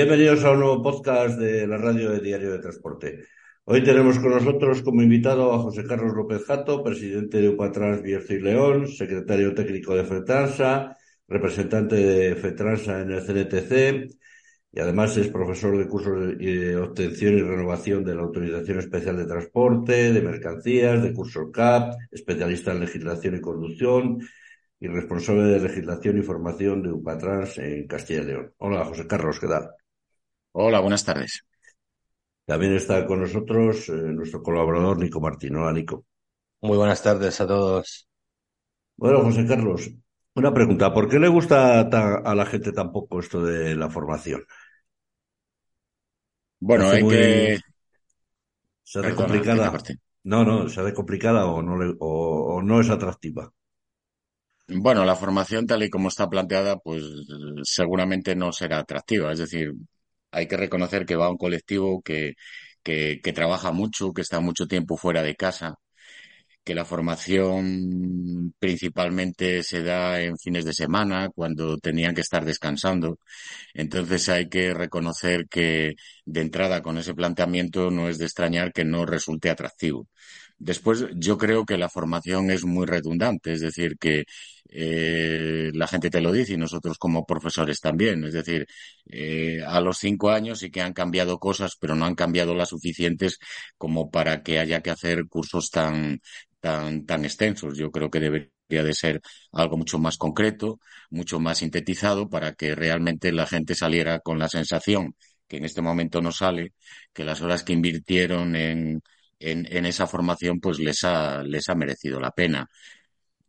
bienvenidos a un nuevo podcast de la radio de Diario de Transporte. Hoy tenemos con nosotros como invitado a José Carlos López Jato, presidente de UPATRANS Bierzo y León, secretario técnico de FETRANSA, representante de FETRANSA en el CNTC y además es profesor de cursos de obtención y renovación de la Autorización Especial de Transporte, de Mercancías, de curso CAP, especialista en legislación y conducción y responsable de legislación y formación de UPATRANS en Castilla y León. Hola, José Carlos, ¿qué tal? Hola, buenas tardes. También está con nosotros eh, nuestro colaborador Nico Martín. Hola, Nico. Muy buenas tardes a todos. Bueno, José Carlos, una pregunta. ¿Por qué le gusta a la gente tampoco esto de la formación? Bueno, hay que... ¿Se hace complicada? No, no, ¿se hace complicada o no, o no es atractiva? Bueno, la formación tal y como está planteada, pues seguramente no será atractiva. Es decir, hay que reconocer que va a un colectivo que, que, que trabaja mucho, que está mucho tiempo fuera de casa, que la formación principalmente se da en fines de semana, cuando tenían que estar descansando. Entonces hay que reconocer que de entrada con ese planteamiento no es de extrañar que no resulte atractivo. Después, yo creo que la formación es muy redundante, es decir, que eh, la gente te lo dice y nosotros como profesores también. Es decir, eh, a los cinco años sí que han cambiado cosas, pero no han cambiado las suficientes como para que haya que hacer cursos tan, tan, tan extensos. Yo creo que debería de ser algo mucho más concreto, mucho más sintetizado para que realmente la gente saliera con la sensación que en este momento no sale, que las horas que invirtieron en en, en esa formación pues les ha, les ha merecido la pena.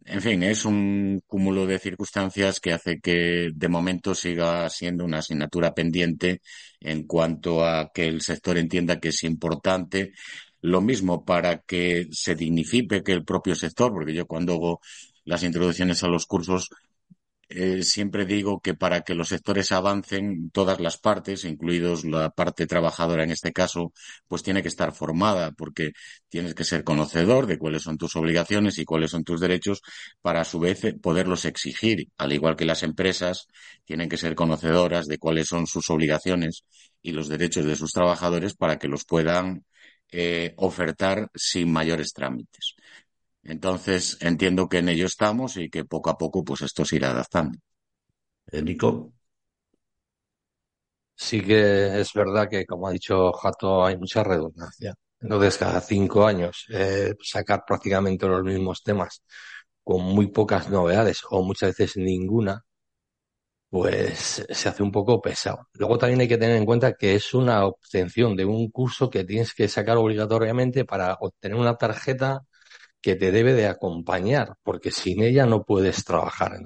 En fin, es un cúmulo de circunstancias que hace que de momento siga siendo una asignatura pendiente en cuanto a que el sector entienda que es importante. Lo mismo para que se dignifique que el propio sector, porque yo cuando hago las introducciones a los cursos eh, siempre digo que para que los sectores avancen, todas las partes, incluidos la parte trabajadora en este caso, pues tiene que estar formada, porque tienes que ser conocedor de cuáles son tus obligaciones y cuáles son tus derechos para a su vez poderlos exigir, al igual que las empresas tienen que ser conocedoras de cuáles son sus obligaciones y los derechos de sus trabajadores para que los puedan eh, ofertar sin mayores trámites. Entonces, entiendo que en ello estamos y que poco a poco, pues esto se irá adaptando. Nico. Sí que es verdad que, como ha dicho Jato, hay mucha redundancia. Entonces, cada cinco años eh, sacar prácticamente los mismos temas con muy pocas novedades o muchas veces ninguna, pues se hace un poco pesado. Luego también hay que tener en cuenta que es una obtención de un curso que tienes que sacar obligatoriamente para obtener una tarjeta que te debe de acompañar, porque sin ella no puedes trabajar.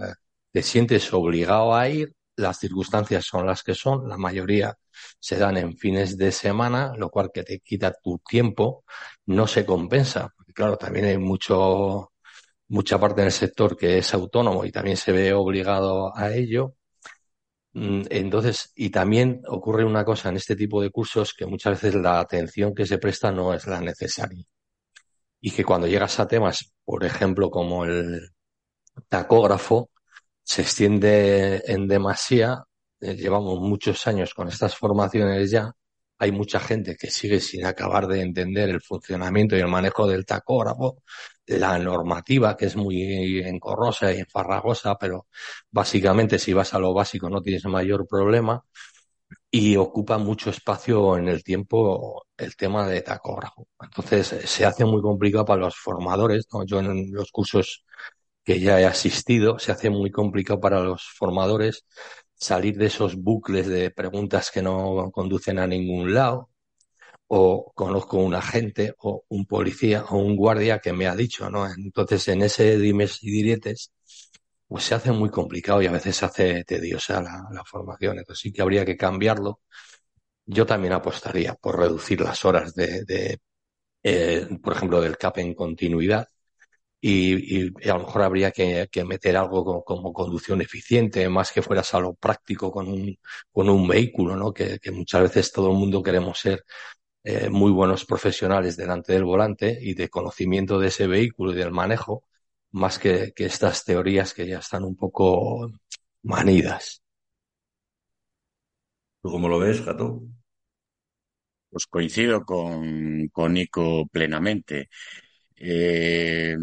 Te sientes obligado a ir, las circunstancias son las que son, la mayoría se dan en fines de semana, lo cual que te quita tu tiempo, no se compensa. Porque claro, también hay mucho, mucha parte del sector que es autónomo y también se ve obligado a ello. Mm, entonces, y también ocurre una cosa en este tipo de cursos que muchas veces la atención que se presta no es la necesaria y que cuando llegas a temas, por ejemplo, como el tacógrafo, se extiende en demasía. Eh, llevamos muchos años con estas formaciones ya. Hay mucha gente que sigue sin acabar de entender el funcionamiento y el manejo del tacógrafo, la normativa que es muy encorrosa y enfarragosa, pero básicamente si vas a lo básico no tienes mayor problema y ocupa mucho espacio en el tiempo el tema de tacógrafo. Entonces se hace muy complicado para los formadores. Yo en los cursos que ya he asistido, se hace muy complicado para los formadores salir de esos bucles de preguntas que no conducen a ningún lado. O conozco un agente o un policía o un guardia que me ha dicho, ¿no? Entonces en ese dimes y diretes pues se hace muy complicado y a veces se hace tediosa la, formación. Entonces sí que habría que cambiarlo. Yo también apostaría por reducir las horas de, eh, por ejemplo, del CAP en continuidad. Y, a lo mejor habría que, meter algo como, conducción eficiente, más que fueras a práctico con un, con un vehículo, ¿no? Que, muchas veces todo el mundo queremos ser eh, muy buenos profesionales delante del volante y de conocimiento de ese vehículo y del manejo, más que, que estas teorías que ya están un poco manidas. ¿Tú cómo lo ves, Jato? Pues coincido con, con Nico plenamente. Eh,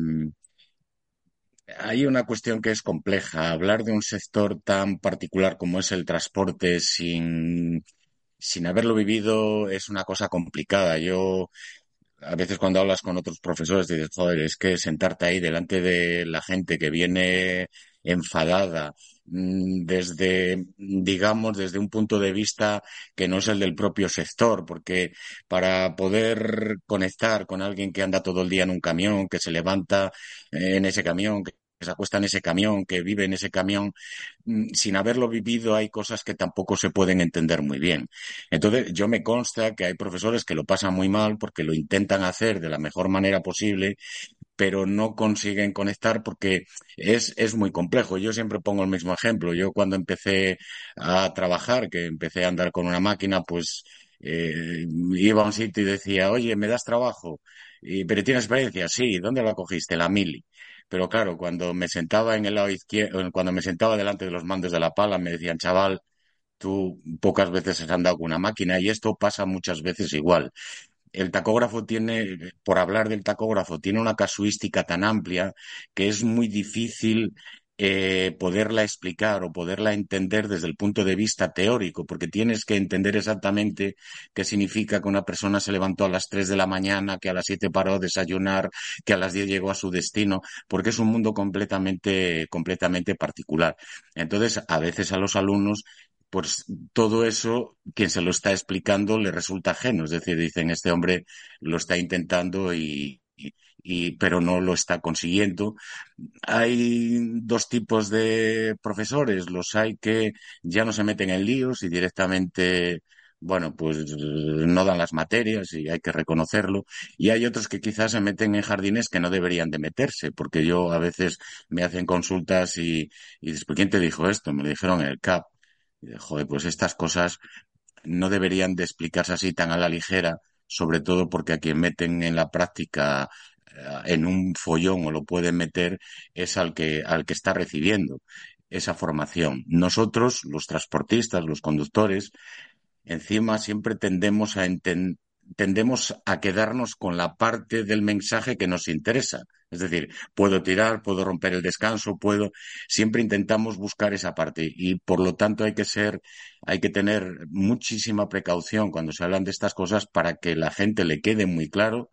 hay una cuestión que es compleja. Hablar de un sector tan particular como es el transporte sin, sin haberlo vivido es una cosa complicada. Yo a veces cuando hablas con otros profesores dices, joder, es que sentarte ahí delante de la gente que viene enfadada mm, desde, digamos, desde un punto de vista que no es el del propio sector, porque para poder conectar con alguien que anda todo el día en un camión, que se levanta en ese camión, se acuesta en ese camión, que vive en ese camión, mm, sin haberlo vivido hay cosas que tampoco se pueden entender muy bien. Entonces, yo me consta que hay profesores que lo pasan muy mal porque lo intentan hacer de la mejor manera posible, pero no consiguen conectar porque es, es muy complejo. Yo siempre pongo el mismo ejemplo. Yo cuando empecé a trabajar, que empecé a andar con una máquina, pues eh, iba a un sitio y decía, oye, ¿me das trabajo? Y, ¿Pero tienes experiencia? Sí. ¿Dónde la cogiste? La mili. Pero claro, cuando me sentaba en el lado izquierdo, cuando me sentaba delante de los mandos de la pala, me decían, chaval, tú pocas veces has andado con una máquina y esto pasa muchas veces igual. El tacógrafo tiene, por hablar del tacógrafo, tiene una casuística tan amplia que es muy difícil eh, poderla explicar o poderla entender desde el punto de vista teórico, porque tienes que entender exactamente qué significa que una persona se levantó a las 3 de la mañana, que a las 7 paró a desayunar, que a las 10 llegó a su destino, porque es un mundo completamente, completamente particular. Entonces, a veces a los alumnos pues todo eso, quien se lo está explicando le resulta ajeno. Es decir, dicen, este hombre lo está intentando y, y, pero no lo está consiguiendo. Hay dos tipos de profesores, los hay que ya no se meten en líos y directamente, bueno, pues no dan las materias y hay que reconocerlo. Y hay otros que quizás se meten en jardines que no deberían de meterse, porque yo a veces me hacen consultas y, y después, ¿quién te dijo esto? Me lo dijeron en el CAP. Y joder, pues estas cosas no deberían de explicarse así tan a la ligera sobre todo porque a quien meten en la práctica en un follón o lo pueden meter es al que, al que está recibiendo esa formación. Nosotros, los transportistas, los conductores, encima siempre tendemos a, tendemos a quedarnos con la parte del mensaje que nos interesa. Es decir, puedo tirar, puedo romper el descanso, puedo. Siempre intentamos buscar esa parte y por lo tanto hay que ser, hay que tener muchísima precaución cuando se hablan de estas cosas para que la gente le quede muy claro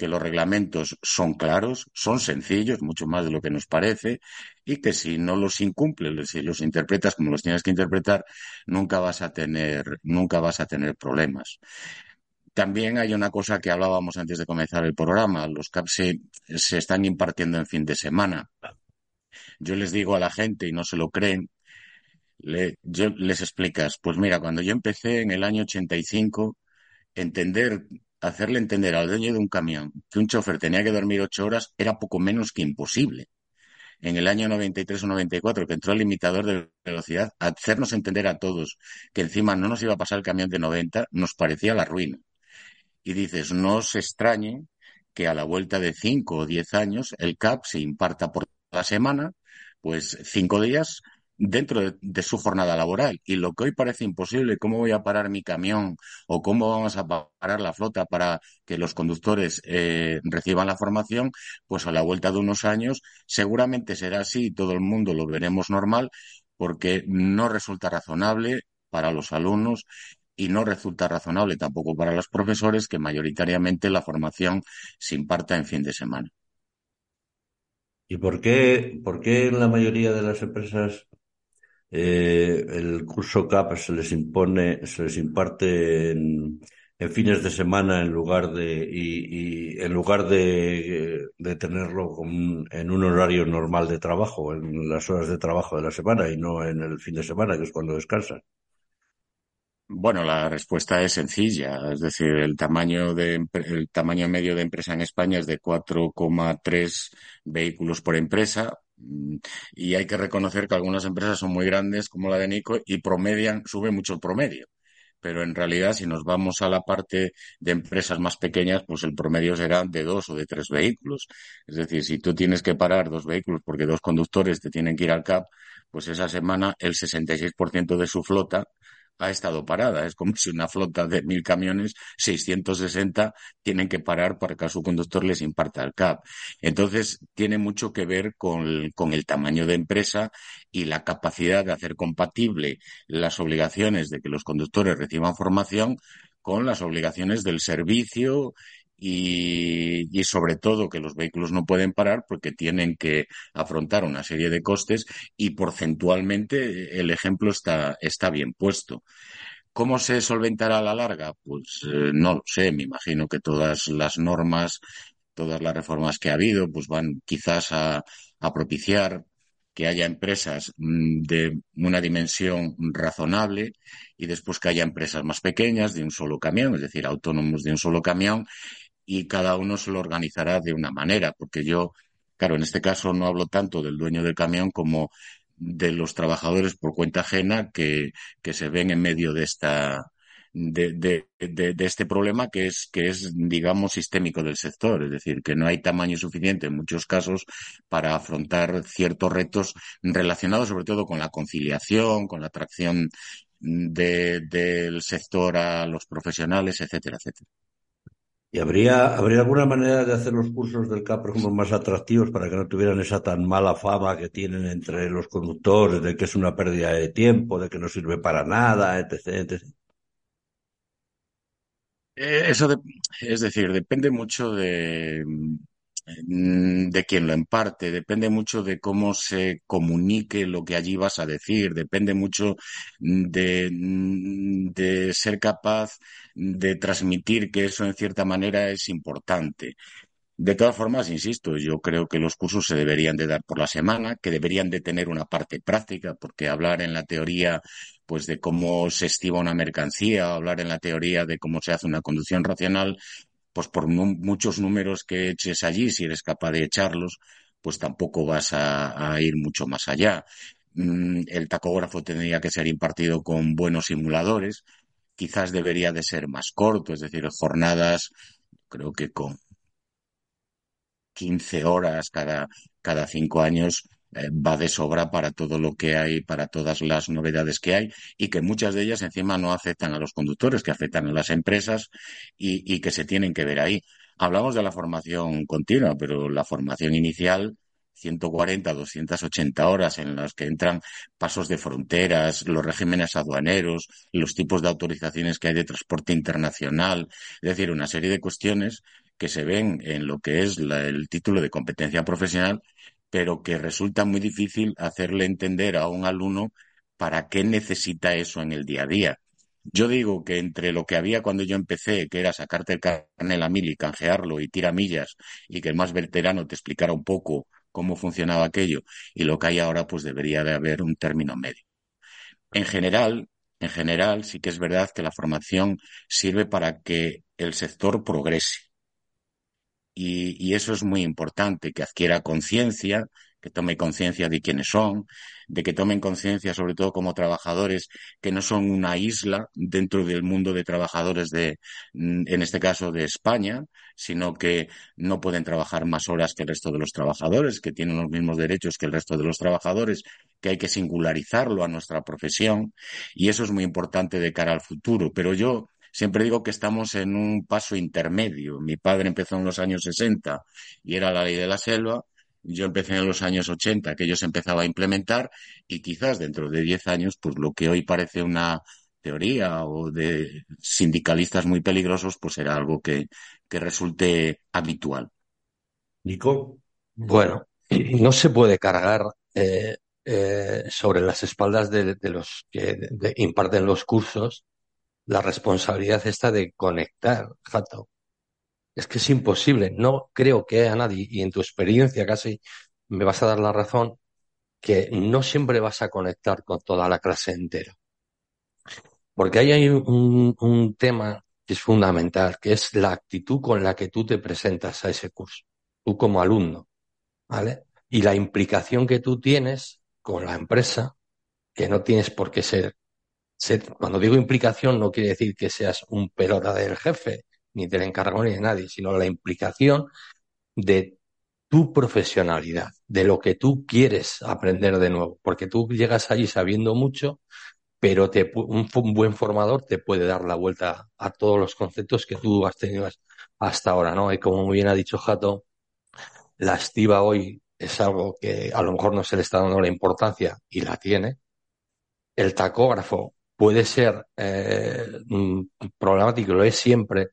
que los reglamentos son claros, son sencillos, mucho más de lo que nos parece, y que si no los incumples, si los interpretas como los tienes que interpretar, nunca vas a tener, nunca vas a tener problemas. También hay una cosa que hablábamos antes de comenzar el programa. Los CAPS se, están impartiendo en fin de semana. Yo les digo a la gente y no se lo creen, yo les explicas, pues mira, cuando yo empecé en el año 85, entender, hacerle entender al dueño de un camión que un chofer tenía que dormir ocho horas era poco menos que imposible. En el año 93 o 94, que entró el limitador de velocidad, hacernos entender a todos que encima no nos iba a pasar el camión de 90, nos parecía la ruina y dices, no os extrañe que a la vuelta de cinco o diez años el CAP se imparta por la semana, pues cinco días dentro de, su jornada laboral. Y lo que hoy parece imposible, ¿cómo voy a parar mi camión o cómo vamos a parar la flota para que los conductores eh, reciban la formación? Pues a la vuelta de unos años seguramente será así y todo el mundo lo veremos normal porque no resulta razonable para los alumnos y no resulta razonable tampoco para los profesores que mayoritariamente la formación se imparta en fin de semana. ¿Y por qué, por qué en la mayoría de las empresas eh, el curso CAP se les impone, se les imparte en, fines de semana en lugar de y, en lugar de, de tenerlo en un horario normal de trabajo, en las horas de trabajo de la semana y no en el fin de semana, que es cuando descansan? Bueno, la respuesta es sencilla, es decir, el tamaño de el tamaño medio de empresa en España es de 4,3 vehículos por empresa mm, y hay que reconocer que algunas empresas son muy grandes como la de Nico y promedian, sube mucho el promedio. Pero en realidad, si nos vamos a la parte de empresas más pequeñas, pues el promedio será de dos o de tres vehículos. Es decir, si tú tienes que parar dos vehículos porque dos conductores te tienen que ir al CAP, pues esa semana el 66% de su flota ha estado parada. Es como si una flota de mil camiones, 660 tienen que parar para que a su conductor les imparta el CAP. Entonces, tiene mucho que ver con, con el tamaño de empresa y la capacidad de hacer compatible las obligaciones de que los conductores reciban formación con las obligaciones del servicio y, sobre todo que los vehículos no pueden parar porque tienen que afrontar una serie de costes y porcentualmente el ejemplo está, está bien puesto. ¿Cómo se solventará a la larga? Pues eh, no lo sé, me imagino que todas las normas, todas las reformas que ha habido, pues van quizás a, a propiciar que haya empresas mm, de una dimensión razonable y después que haya empresas más pequeñas de un solo camión, es decir, autónomos de un solo camión y cada uno se lo organizará de una manera, porque yo, claro, en este caso no hablo tanto del dueño del camión como de los trabajadores por cuenta ajena que, que se ven en medio de esta, de, de, de, este problema que es, que es, digamos, sistémico del sector. Es decir, que no hay tamaño suficiente en muchos casos para afrontar ciertos retos relacionados sobre todo con la conciliación, con la atracción del sector a los profesionales, etcétera, etcétera. ¿Y habría, habría alguna manera de hacer los cursos del CAP, por ejemplo, más atractivos para que no tuvieran esa tan mala fama que tienen entre los conductores, de que es una pérdida de tiempo, de que no sirve para nada, etc. Eh, eso es decir, depende mucho de, de quien lo imparte, depende mucho de cómo se comunique lo que allí vas a decir, depende mucho de, mm, de ser capaz de transmitir que eso en cierta manera es importante. De todas formas, insisto, yo creo que los cursos se deberían de dar por la semana, que deberían de tener una parte práctica, porque hablar en la teoría pues de cómo se estima una mercancía, hablar en la teoría de cómo se hace una conducción racional, pues por muchos números que eches allí, si eres capaz de echarlos, pues tampoco vas a, ir mucho más allá. Mm, el tacógrafo tendría que ser impartido con buenos simuladores, quizás debería de ser más corto, es decir, jornadas, creo que con 15 horas cada, cada cinco años va de sobra para todo lo que hay, para todas las novedades que hay y que muchas de ellas encima no afectan a los conductores, que afectan a las empresas y, y que se tienen que ver ahí. Hablamos de la formación continua, pero la formación inicial 140, 280 horas en las que entran pasos de fronteras, los regímenes aduaneros, los tipos de autorizaciones que hay de transporte internacional, es decir, una serie de cuestiones que se ven en lo que es el título de competencia profesional pero que resulta muy difícil hacerle entender a un alumno para qué necesita eso en el día a día. Yo digo que entre lo que había cuando yo empecé, que era sacarte el carnet a mil y canjearlo y tirar millas, y que el más veterano te explicara un poco cómo funcionaba aquello, y lo que hay ahora, pues debería de haber un término medio. En general, en general, sí que es verdad que la formación sirve para que el sector progrese y, eso es muy importante, que adquiera conciencia, que tome conciencia de quiénes son, de que tomen conciencia, sobre todo como trabajadores, que no son una isla dentro del mundo de trabajadores de, mm, en este caso, de España, sino que no pueden trabajar más horas que el resto de los trabajadores, que tienen los mismos derechos que el resto de los trabajadores, que hay que singularizarlo a nuestra profesión, y eso es muy importante de cara al futuro. Pero yo Siempre digo que estamos en un paso intermedio. Mi padre empezó en los años 60 y era la ley de la selva. Yo empecé en los años 80, que ellos empezaba a implementar, y quizás dentro de 10 años, pues lo que hoy parece una teoría o de sindicalistas muy peligrosos, pues será algo que, que resulte habitual. Nico. Bueno, no se puede cargar eh, eh, sobre las espaldas de, los que imparten los cursos la responsabilidad esta de conectar, Jato. Es que es imposible. No creo que haya nadie, y en tu experiencia casi me vas a dar la razón, que no siempre vas a conectar con toda la clase entera. Porque ahí hay un, un tema que es fundamental, que es la actitud con la que tú te presentas a ese curso, tú como alumno, ¿vale? Y la implicación que tú tienes con la empresa, que no tienes por qué ser cuando digo implicación no quiere decir que seas un pelota del jefe, ni del encargado ni de nadie, sino la implicación de tu profesionalidad, de lo que tú quieres aprender de nuevo, porque tú llegas allí sabiendo mucho, pero te, un, buen formador te puede dar la vuelta a todos los conceptos que tú has tenido hasta ahora, ¿no? Y como muy bien ha dicho Jato, la estiva hoy es algo que a lo mejor no se le está dando la importancia y la tiene. El tacógrafo puede ser eh, problemático, lo es siempre,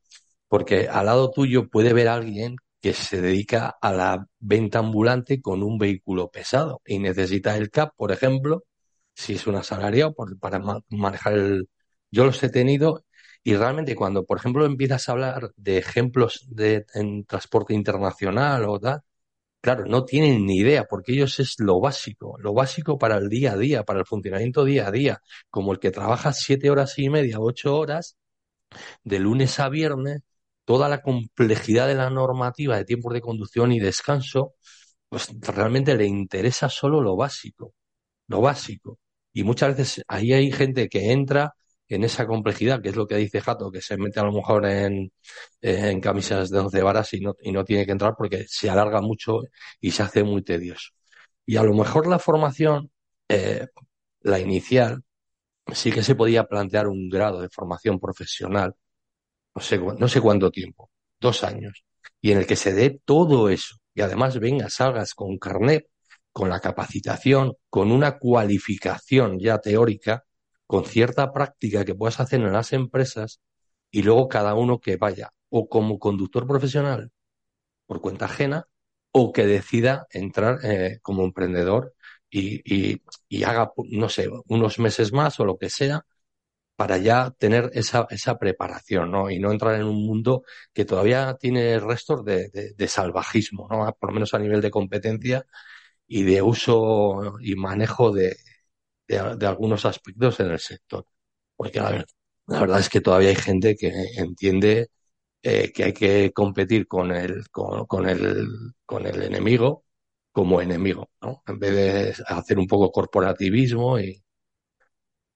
porque al lado tuyo puede ver alguien que se dedica a la venta ambulante con un vehículo pesado y necesita el CAP, por ejemplo, si es un asalariado, para manejar el... Yo los he tenido y realmente cuando, por ejemplo, empiezas a hablar de ejemplos de en transporte internacional o tal, claro, no tienen ni idea, porque ellos es lo básico, lo básico para el día a día, para el funcionamiento día a día, como el que trabaja siete horas y media, ocho horas, de lunes a viernes, toda la complejidad de la normativa de tiempos de conducción y descanso, pues realmente le interesa solo lo básico, lo básico. Y muchas veces ahí hay gente que entra en esa complejidad, que es lo que dice Jato, que se mete a lo mejor en, en camisas de once varas y no, y no tiene que entrar porque se alarga mucho y se hace muy tedioso. Y a lo mejor la formación, eh, la inicial, sí que se podía plantear un grado de formación profesional no sé, no sé cuánto tiempo, dos años, y en el que se dé todo eso, y además vengas, salgas con carnet, con la capacitación, con una cualificación ya teórica, con cierta práctica que puedas hacer en las empresas, y luego cada uno que vaya o como conductor profesional por cuenta ajena, o que decida entrar eh, como emprendedor y, y, y haga, no sé, unos meses más o lo que sea, para ya tener esa, esa preparación, ¿no? Y no entrar en un mundo que todavía tiene restos de, de, salvajismo, ¿no? Por lo menos a nivel de competencia y de uso y manejo de, de, algunos aspectos en el sector. Porque la, la, verdad es que todavía hay gente que entiende eh, que hay que competir con el, con, con, el, con el enemigo como enemigo, ¿no? En vez de hacer un poco corporativismo y,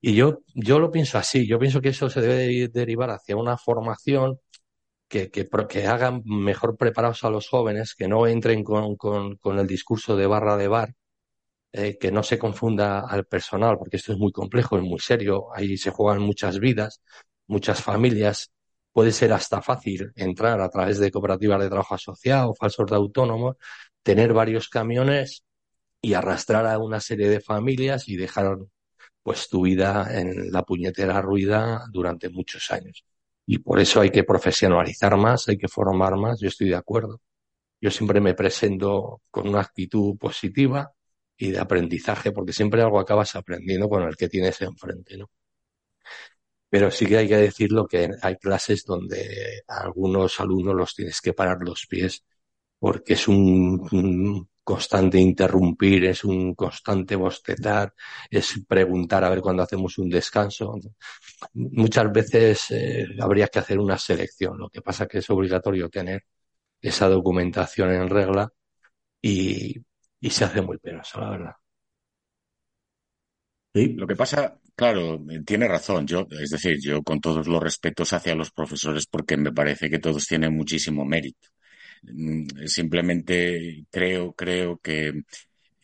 y yo, yo lo pienso así, yo pienso que eso se debe derivar hacia una formación que, que, que hagan mejor preparados a los jóvenes, que no entren con, con, con el discurso de barra de bar, eh, que no se confunda al personal, porque esto es muy complejo, es muy serio, ahí se juegan muchas vidas, muchas familias, puede ser hasta fácil entrar a través de cooperativas de trabajo asociado, falsos de autónomos, tener varios camiones y arrastrar a una serie de familias y dejar pues tu vida en la puñetera ruida durante muchos años. Y por eso hay que profesionalizar más, hay que formar más, yo estoy de acuerdo. Yo siempre me presento con una actitud positiva y de aprendizaje, porque siempre algo acabas aprendiendo con el que tienes enfrente, ¿no? Pero sí que hay que decirlo que hay clases donde algunos alumnos los tienes que parar los pies porque es un, constante interrumpir, es un constante bostezar, es preguntar a ver cuándo hacemos un descanso. Muchas veces eh, habría que hacer una selección. Lo que pasa es que es obligatorio tener esa documentación en regla y, y se hace muy penoso, la verdad. Sí. Lo que pasa, claro, tiene razón. Yo, es decir, yo con todos los respetos hacia los profesores porque me parece que todos tienen muchísimo mérito. Mm, simplemente creo, creo que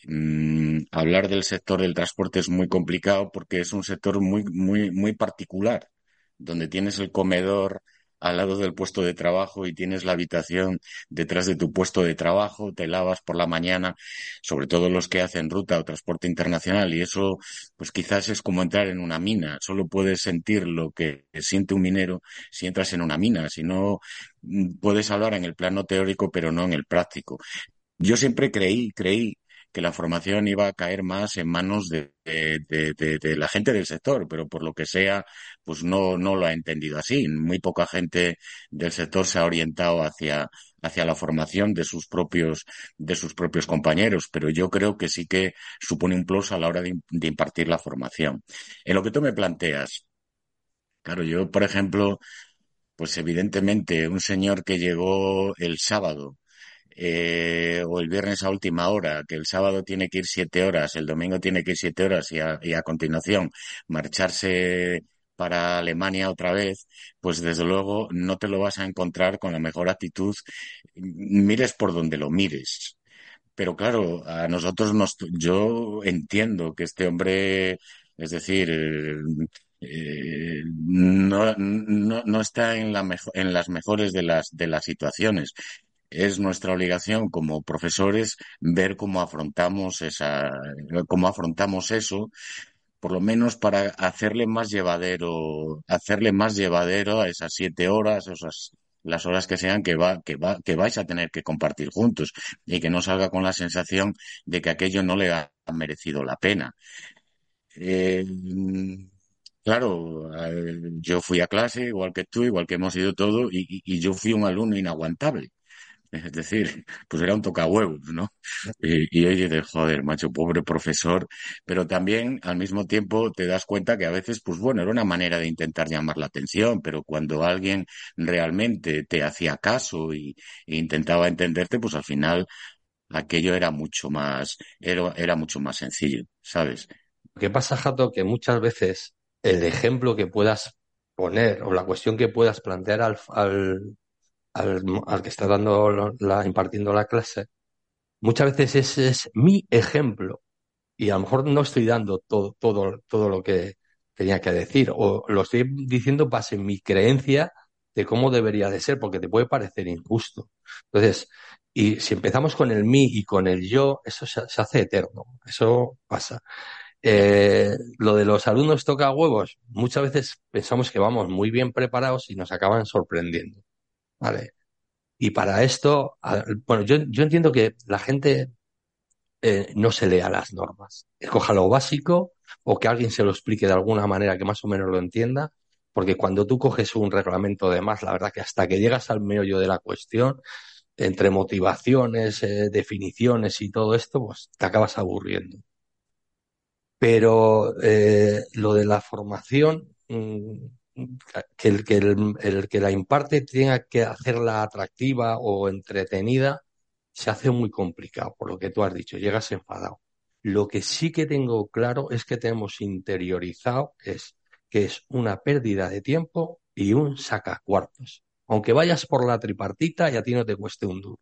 mm, hablar del sector del transporte es muy complicado porque es un sector muy, muy, muy particular, donde tienes el comedor al lado del puesto de trabajo y tienes la habitación detrás de tu puesto de trabajo, te lavas por la mañana, sobre todo los que hacen ruta o transporte internacional y eso pues quizás es como entrar en una mina, solo puedes sentir lo que siente un minero si entras en una mina, si no mm, puedes hablar en el plano teórico pero no en el práctico. Yo siempre creí, creí que la formación iba a caer más en manos de, la gente del sector, pero por lo que sea, pues no, no lo ha entendido así. Muy poca gente del sector se ha orientado hacia, hacia la formación de sus propios, de sus propios compañeros, pero yo creo que sí que supone un plus a la hora de, de impartir la formación. En lo que tú me planteas, claro, yo, por ejemplo, pues evidentemente un señor que llegó el sábado eh, o el viernes a última hora, que el sábado tiene que ir siete horas, el domingo tiene que ir siete horas y a, continuación marcharse para Alemania otra vez, pues desde luego no te lo vas a encontrar con la mejor actitud, mires por donde lo mires. Pero claro, a nosotros nos, yo entiendo que este hombre Es decir, eh, no, no, no, está en, la en las mejores de las, de las situaciones. Es nuestra obligación como profesores ver cómo afrontamos esa, cómo afrontamos eso, por lo menos para hacerle más llevadero, hacerle más llevadero a esas siete horas, esas las horas que sean que va, que va, que vais a tener que compartir juntos y que no salga con la sensación de que aquello no le ha merecido la pena. Eh, Claro, eh, yo fui a clase, igual que tú, igual que hemos ido todos, y, yo fui un alumno inaguantable. Es decir, pues era un tocahuevos, ¿no? Y, y hoy dices, joder, macho, pobre profesor, pero también al mismo tiempo te das cuenta que a veces, pues bueno, era una manera de intentar llamar la atención, pero cuando alguien realmente te hacía caso y, e intentaba entenderte, pues al final aquello era mucho más, era, era mucho más sencillo, ¿sabes? ¿Qué pasa, Jato? Que muchas veces el ejemplo que puedas poner o la cuestión que puedas plantear al, al, al, que está dando la, impartiendo la clase, muchas veces ese es mi ejemplo y a lo mejor no estoy dando todo, todo, todo lo que tenía que decir o lo estoy diciendo base en mi creencia de cómo debería de ser porque te puede parecer injusto. Entonces, y si empezamos con el mí y con el yo, eso se hace eterno, eso pasa. Eh, lo de los alumnos toca huevos, muchas veces pensamos que vamos muy bien preparados y nos acaban sorprendiendo. ¿Vale? Y para esto, bueno, yo, yo entiendo que la gente eh, no se lea las normas. Escoja lo básico o que alguien se lo explique de alguna manera que más o menos lo entienda, porque cuando tú coges un reglamento de más, la verdad que hasta que llegas al meollo de la cuestión, entre motivaciones, eh, definiciones y todo esto, pues te acabas aburriendo. Pero eh, lo de la formación, mm, que, el, que el, que la imparte tenga que hacerla atractiva o entretenida, se hace muy complicado, por lo que tú has dicho, llegas enfadado. Lo que sí que tengo claro es que tenemos interiorizado es que es una pérdida de tiempo y un sacacuartos. Aunque vayas por la tripartita y a ti no te cueste un duro.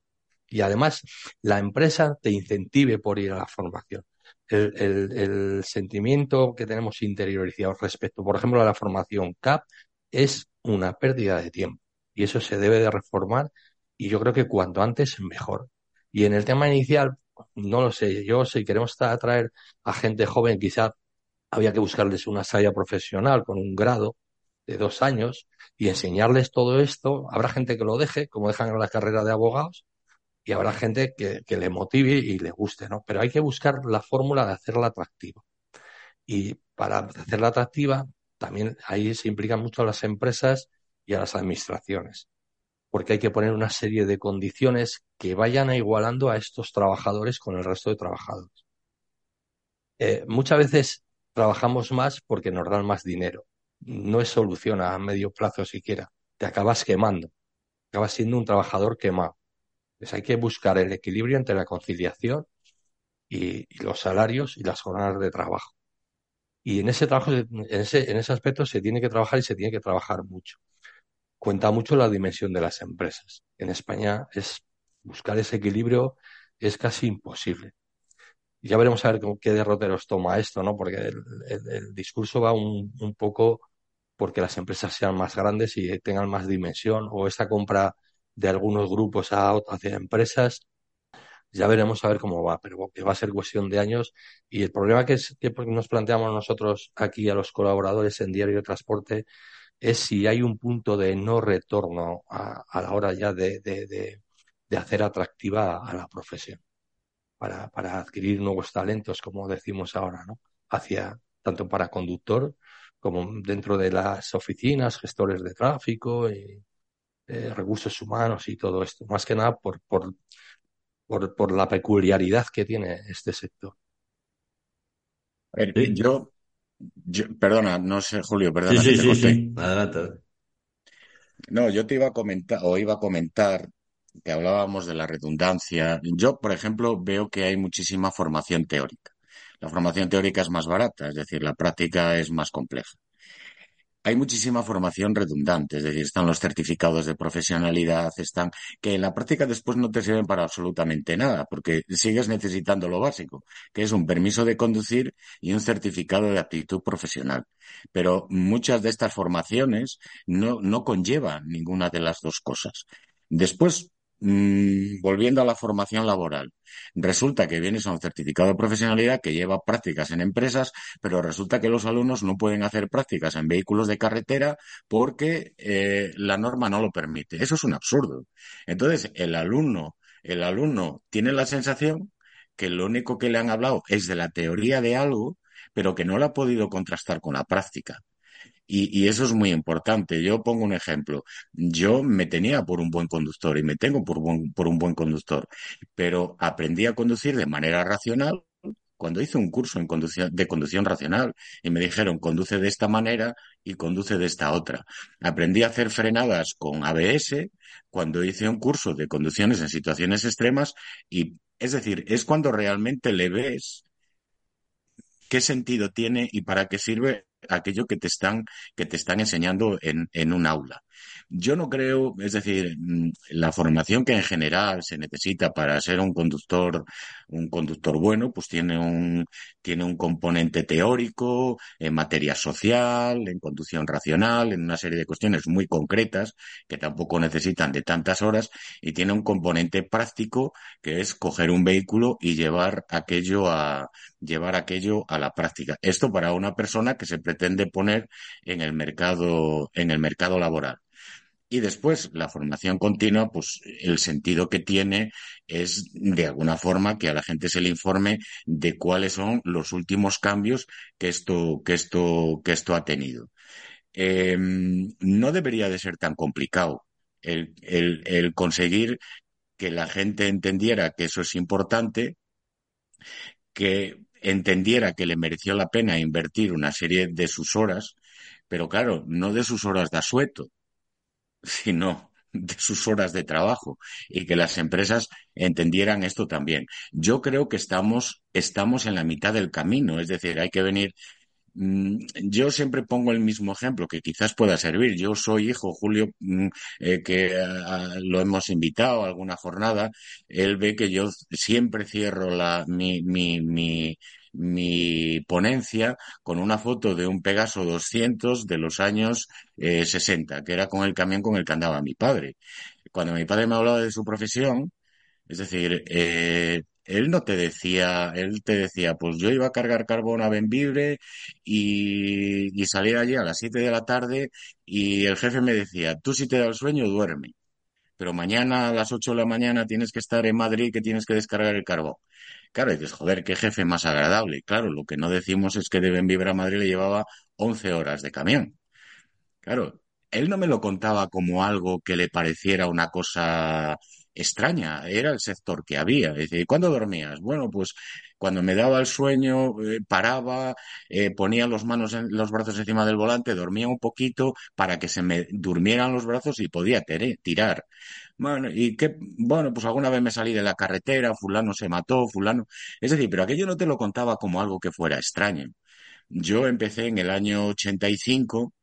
Y además, la empresa te incentive por ir a la formación el, el, sentimiento que tenemos interiorizado respecto, por ejemplo, a la formación CAP es una pérdida de tiempo y eso se debe de reformar y yo creo que cuanto antes mejor. Y en el tema inicial, no lo sé, yo si queremos atraer a gente joven, quizá había que buscarles una salida profesional con un grado de dos años y enseñarles todo esto. Habrá gente que lo deje, como dejan la carrera de abogados, y habrá gente que, le motive y le guste, ¿no? Pero hay que buscar la fórmula de hacerla atractiva. Y para hacerla atractiva, también ahí se implican mucho a las empresas y a las administraciones, porque hay que poner una serie de condiciones que vayan igualando a estos trabajadores con el resto de trabajadores. Eh, muchas veces trabajamos más porque nos dan más dinero. No es solución a medio plazo siquiera. Te acabas quemando. Acabas siendo un trabajador quemado. Hay que buscar el equilibrio entre la conciliación y, los salarios y las jornadas de trabajo. Y en ese trabajo, en ese, en ese aspecto se tiene que trabajar y se tiene que trabajar mucho. Cuenta mucho la dimensión de las empresas. En España es buscar ese equilibrio es casi imposible. Ya veremos a ver qué derroteros toma esto, ¿no? Porque el, discurso va un, un, poco porque las empresas sean más grandes y tengan más dimensión o esta compra de algunos grupos a, hacia empresas. Ya veremos a ver cómo va, pero va a ser cuestión de años. Y el problema que, es, que nos planteamos nosotros aquí a los colaboradores en Diario de Transporte es si hay un punto de no retorno a, la hora ya de, de, de, hacer atractiva a, la profesión, para, para adquirir nuevos talentos, como decimos ahora, ¿no? Hacia, tanto para conductor como dentro de las oficinas, gestores de tráfico y, eh, recursos humanos y todo esto, más que nada por, por, por, por la peculiaridad que tiene este sector. yo, yo, perdona, no sé, Julio, perdona. Sí, sí, sí, Adelante. No, yo te iba a comentar, o iba a comentar que hablábamos de la redundancia. Yo, por ejemplo, veo que hay muchísima formación teórica. La formación teórica es más barata, es decir, la práctica es más compleja. Hay muchísima formación redundante, es decir, están los certificados de profesionalidad, están que en la práctica después no te sirven para absolutamente nada, porque sigues necesitando lo básico, que es un permiso de conducir y un certificado de aptitud profesional. Pero muchas de estas formaciones no, no conllevan ninguna de las dos cosas. Después, Mm, volviendo a la formación laboral, resulta que vienes a un certificado de profesionalidad que lleva prácticas en empresas, pero resulta que los alumnos no pueden hacer prácticas en vehículos de carretera porque eh, la norma no lo permite. Eso es un absurdo. Entonces, el alumno, el alumno tiene la sensación que lo único que le han hablado es de la teoría de algo, pero que no lo ha podido contrastar con la práctica. Y, eso es muy importante. Yo pongo un ejemplo. Yo me tenía por un buen conductor y me tengo por, por un buen conductor, pero aprendí a conducir de manera racional cuando hice un curso en conducción, de conducción racional y me dijeron conduce de esta manera y conduce de esta otra. Aprendí a hacer frenadas con ABS cuando hice un curso de conducciones en situaciones extremas y es decir, es cuando realmente le ves qué sentido tiene y para qué sirve aquello que te están, que te están enseñando en, en un aula. Yo no creo, es decir, mm, la formación que en general se necesita para ser un conductor, un conductor bueno, pues tiene un, tiene un componente teórico, en materia social, en conducción racional, en una serie de cuestiones muy concretas que tampoco necesitan de tantas horas y tiene un componente práctico que es coger un vehículo y llevar aquello a, llevar aquello a la práctica. Esto para una persona que se pretende poner en el mercado, en el mercado laboral. Y después, la formación continua, pues el sentido que tiene es, de alguna forma, que a la gente se le informe de cuáles son los últimos cambios que esto, que esto, que esto ha tenido. Em, no debería de ser tan complicado el, el conseguir que la gente entendiera que eso es importante, que entendiera que le mereció la pena invertir una serie de sus horas, pero claro, no de sus horas de asueto, sino de sus horas de trabajo y que las empresas entendieran esto también. Yo creo que estamos, estamos en la mitad del camino, es decir, hay que venir. Mm, yo siempre pongo el mismo ejemplo que quizás pueda servir. Yo soy hijo, Julio, mm, eh, que lo hemos invitado a alguna jornada. Él ve que yo siempre cierro la, mi, mi, mi, mi ponencia con una foto de un Pegaso 200 de los años 60, eh, que era con el camión con el que andaba mi padre. Cuando mi padre me hablaba de su profesión, es decir, eh, él no te decía, él te decía, pues yo iba a cargar carbón a Benvibre y, y salía allí a las 7 de la tarde y el jefe me decía, tú si te da el sueño, duerme. Pero mañana a las 8 de la mañana tienes que estar en Madrid que tienes que descargar el carbón. Claro, dices, joder, qué jefe más agradable. Claro, lo que no decimos es que deben vibrar a Madrid le llevaba 11 horas de camión. Claro, él no me lo contaba como algo que le pareciera una cosa extraña, era el sector que había. Dice, ¿cuándo dormías? Bueno, pues cuando me daba el sueño, eh, paraba, eh, ponía los manos en, los brazos encima del volante, dormía un poquito para que se me durmieran los brazos y podía tirar. Bueno, y que, bueno, pues alguna vez me salí de la carretera, fulano se mató, fulano. Es decir, pero aquello no te lo contaba como algo que fuera extraño. Yo empecé en el año 85,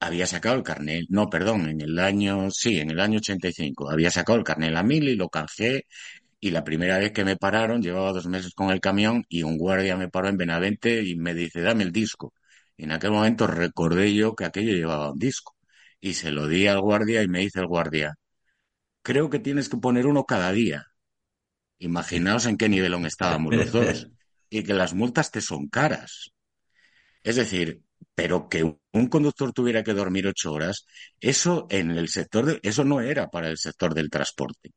había sacado el carnet, no, perdón, en el año, sí, en el año 85, había sacado el carnet la mil y lo canjeé y la primera vez que me pararon, llevaba dos meses con el camión y un guardia me paró en Benavente y me dice, dame el disco. Y en aquel momento recordé yo que aquello llevaba un disco y se lo di al guardia y me dice el guardia, creo que tienes que poner uno cada día. Imaginaos en qué nivelón estábamos los dos. Y que las multas te son caras. Es decir, pero que un conductor tuviera que dormir ocho horas, eso en el sector de, eso no era para el sector del transporte.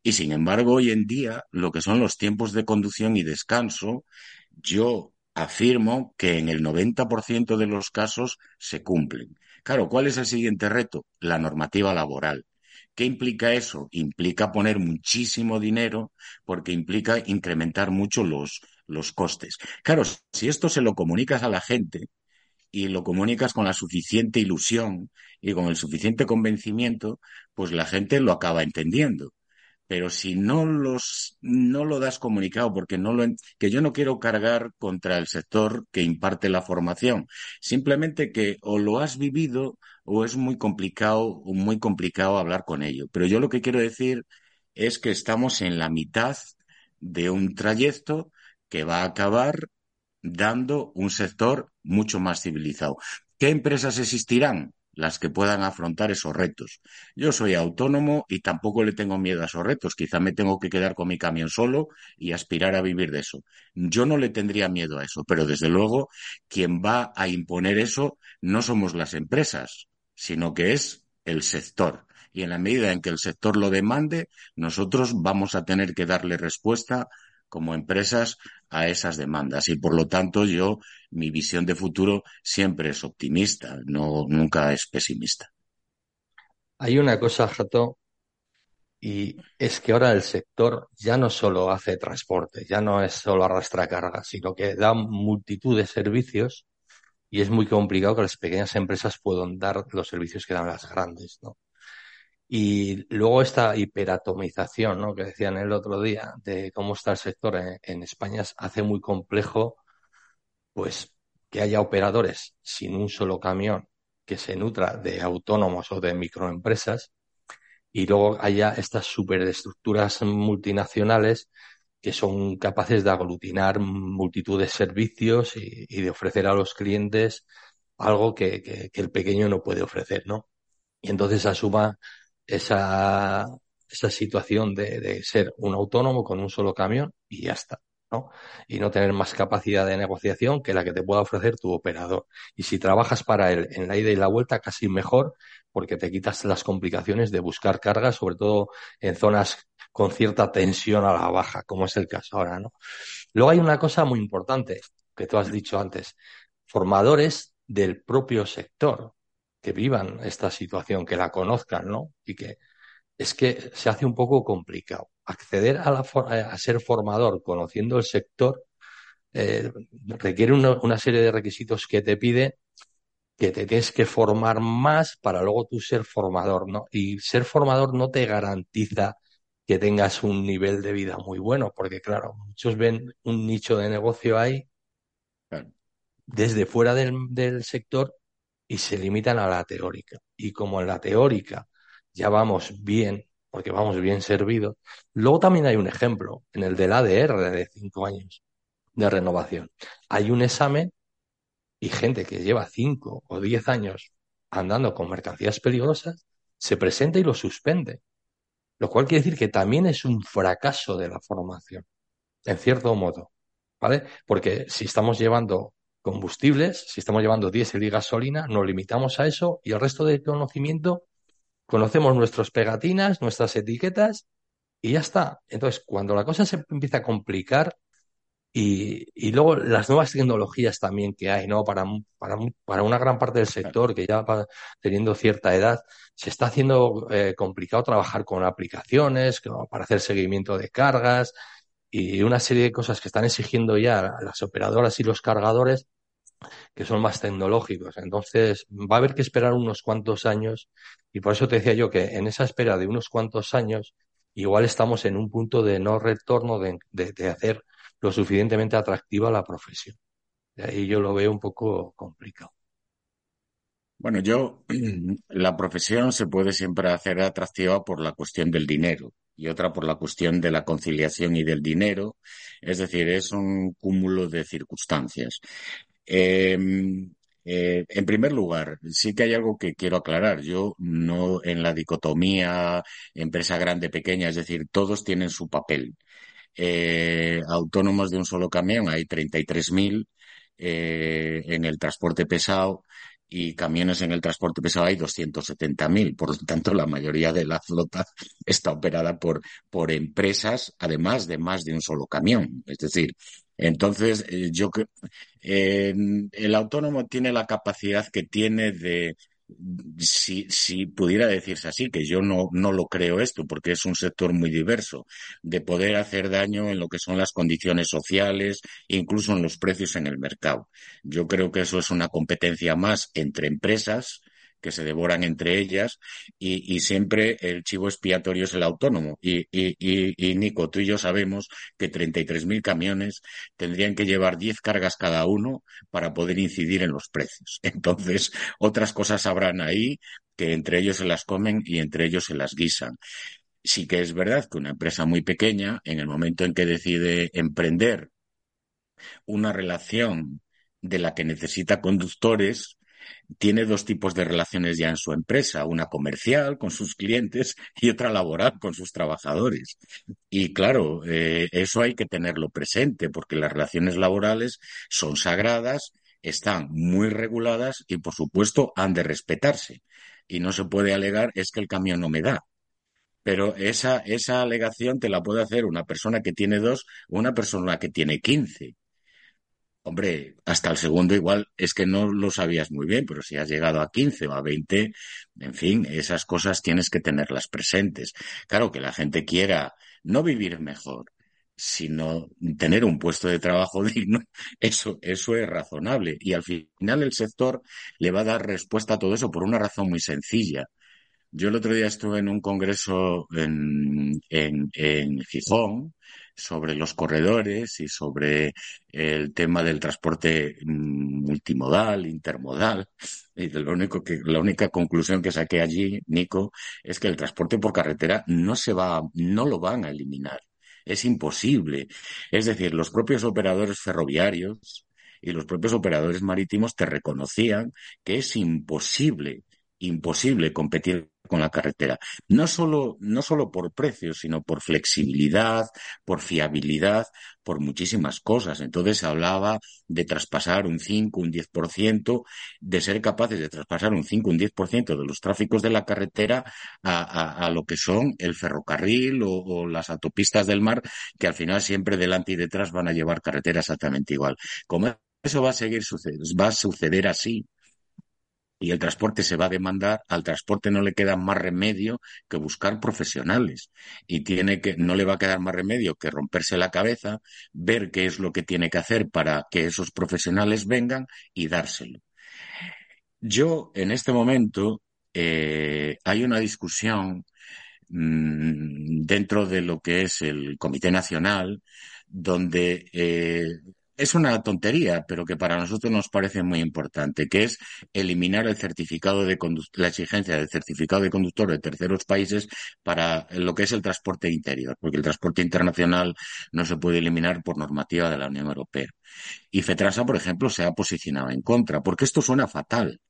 Y sin embargo, hoy en día, lo que son los tiempos de conducción y descanso, yo afirmo que en el 90% de los casos se cumplen. Claro, ¿cuál es el siguiente reto? La normativa laboral. ¿Qué implica eso? Implica poner muchísimo dinero porque implica incrementar mucho los, los costes. Claro, si esto se lo comunicas a la gente y lo comunicas con la suficiente ilusión y con el suficiente convencimiento, pues la gente lo acaba entendiendo. Pero si no los no lo das comunicado porque no lo que yo no quiero cargar contra el sector que imparte la formación simplemente que o lo has vivido o es muy complicado muy complicado hablar con ello pero yo lo que quiero decir es que estamos en la mitad de un trayecto que va a acabar dando un sector mucho más civilizado. ¿Qué empresas existirán? Las que puedan afrontar esos retos. Yo soy autónomo y tampoco le tengo miedo a esos retos. Quizá me tengo que quedar con mi camión solo y aspirar a vivir de eso. Yo no le tendría miedo a eso, pero desde luego quien va a imponer eso no somos las empresas, sino que es el sector. Y en la medida en que el sector lo demande, nosotros vamos a tener que darle respuesta como empresas a esas demandas. Y por lo tanto, yo, mi visión de futuro siempre es optimista, no, nunca es pesimista. Hay una cosa, Jato, y es que ahora el sector ya no solo hace transporte, ya no es solo arrastra carga, sino que da multitud de servicios y es muy complicado que las pequeñas empresas puedan dar los servicios que dan las grandes, ¿no? Y luego esta hiperatomización, ¿no? Que decían el otro día de cómo está el sector en, España hace muy complejo, pues, que haya operadores sin un solo camión que se nutra de autónomos o de microempresas y luego haya estas superestructuras multinacionales que son capaces de aglutinar multitud de servicios y, de ofrecer a los clientes algo que, que, el pequeño no puede ofrecer, ¿no? Y entonces asuma esa, esa situación de, de, ser un autónomo con un solo camión y ya está, ¿no? Y no tener más capacidad de negociación que la que te pueda ofrecer tu operador. Y si trabajas para él en la ida y la vuelta, casi mejor, porque te quitas las complicaciones de buscar cargas, sobre todo en zonas con cierta tensión a la baja, como es el caso ahora, ¿no? Luego hay una cosa muy importante que tú has dicho antes, formadores del propio sector que vivan esta situación, que la conozcan, ¿no? Y que es que se hace un poco complicado. Acceder a, la, a ser formador conociendo el sector eh, requiere una, serie de requisitos que te pide que te tienes que formar más para luego tú ser formador, ¿no? Y ser formador no te garantiza que tengas un nivel de vida muy bueno, porque claro, muchos ven un nicho de negocio ahí desde fuera del, del sector y se limitan a la teórica. Y como en la teórica ya vamos bien, porque vamos bien servidos, luego también hay un ejemplo en el del ADR de cinco años de renovación. Hay un examen y gente que lleva cinco o diez años andando con mercancías peligrosas se presenta y lo suspende. Lo cual quiere decir que también es un fracaso de la formación, en cierto modo. ¿Vale? Porque si estamos llevando combustibles, si estamos llevando diésel y gasolina, nos limitamos a eso y el resto del conocimiento conocemos nuestras pegatinas, nuestras etiquetas y ya está. Entonces, cuando la cosa se empieza a complicar y, y luego las nuevas tecnologías también que hay, ¿no? Para, para, para una gran parte del sector que ya va teniendo cierta edad, se está haciendo eh, complicado trabajar con aplicaciones para hacer seguimiento de cargas y una serie de cosas que están exigiendo ya las operadoras y los cargadores que son más tecnológicos. Entonces, va a haber que esperar unos cuantos años y por eso te decía yo que en esa espera de unos cuantos años, igual estamos en un punto de no retorno de, hacer lo suficientemente atractiva la profesión. De ahí yo lo veo un poco complicado. Bueno, yo, la profesión se puede siempre hacer atractiva por la cuestión del dinero y otra por la cuestión de la conciliación y del dinero. Es decir, es un cúmulo de circunstancias. Em, eh, en primer lugar, sí que hay algo que quiero aclarar. Yo no en la dicotomía empresa grande, pequeña, es decir, todos tienen su papel. Eh, autónomos de un solo camión, hay 33.000 eh, en el transporte pesado y camiones en el transporte pesado hay 270.000. Por lo tanto, la mayoría de la flota está operada por, por empresas, además de más de un solo camión. Es decir, entonces, eh, yo eh, el autónomo tiene la capacidad que tiene de, si, si pudiera decirse así, que yo no, no lo creo esto, porque es un sector muy diverso, de poder hacer daño en lo que son las condiciones sociales, incluso en los precios en el mercado. Yo creo que eso es una competencia más entre empresas que se devoran entre ellas y, siempre el chivo expiatorio es el autónomo. Y, y, Nico, tú y yo sabemos que 33.000 camiones tendrían que llevar 10 cargas cada uno para poder incidir en los precios. Entonces, otras cosas habrán ahí que entre ellos se las comen y entre ellos se las guisan. Sí que es verdad que una empresa muy pequeña, en el momento en que decide emprender una relación de la que necesita conductores, tiene dos tipos de relaciones ya en su empresa, una comercial con sus clientes y otra laboral con sus trabajadores. Y claro, eh, eso hay que tenerlo presente porque las relaciones laborales son sagradas, están muy reguladas y por supuesto han de respetarse. Y no se puede alegar es que el camión no me da. Pero esa, esa alegación te la puede hacer una persona que tiene dos o una persona que tiene quince. Hombre, hasta el segundo igual es que no lo sabías muy bien, pero si has llegado a 15 o a 20, en fin, esas cosas tienes que tenerlas presentes. Claro que la gente quiera no vivir mejor, sino tener un puesto de trabajo digno, eso, eso es razonable. Y al final el sector le va a dar respuesta a todo eso por una razón muy sencilla. Yo el otro día estuve en un congreso en, en, en Gijón, sobre los corredores y sobre el tema del transporte mm, multimodal, intermodal. Y lo único que, la única conclusión que saqué allí, Nico, es que el transporte por carretera no se va, no lo van a eliminar. Es imposible. Es decir, los propios operadores ferroviarios y los propios operadores marítimos te reconocían que es imposible, imposible competir con la carretera. No solo, no solo por precios, sino por flexibilidad, por fiabilidad, por muchísimas cosas. Entonces se hablaba de traspasar un 5, un 10%, de ser capaces de traspasar un 5, un 10% de los tráficos de la carretera a, lo que son el ferrocarril o, las autopistas del mar, que al final siempre delante y detrás van a llevar carretera exactamente igual. Como eso va a seguir suceder, va a suceder así y el transporte se va a demandar, al transporte no le queda más remedio que buscar profesionales y tiene que no le va a quedar más remedio que romperse la cabeza, ver qué es lo que tiene que hacer para que esos profesionales vengan y dárselo. Yo en este momento eh, hay una discusión mmm, dentro de lo que es el Comité Nacional donde eh, es una tontería, pero que para nosotros nos parece muy importante, que es eliminar el certificado de la exigencia del certificado de conductor de terceros países para lo que es el transporte interior, porque el transporte internacional no se puede eliminar por normativa de la Unión Europea. Y FETRASA, por ejemplo, se ha posicionado en contra, porque esto suena fatal.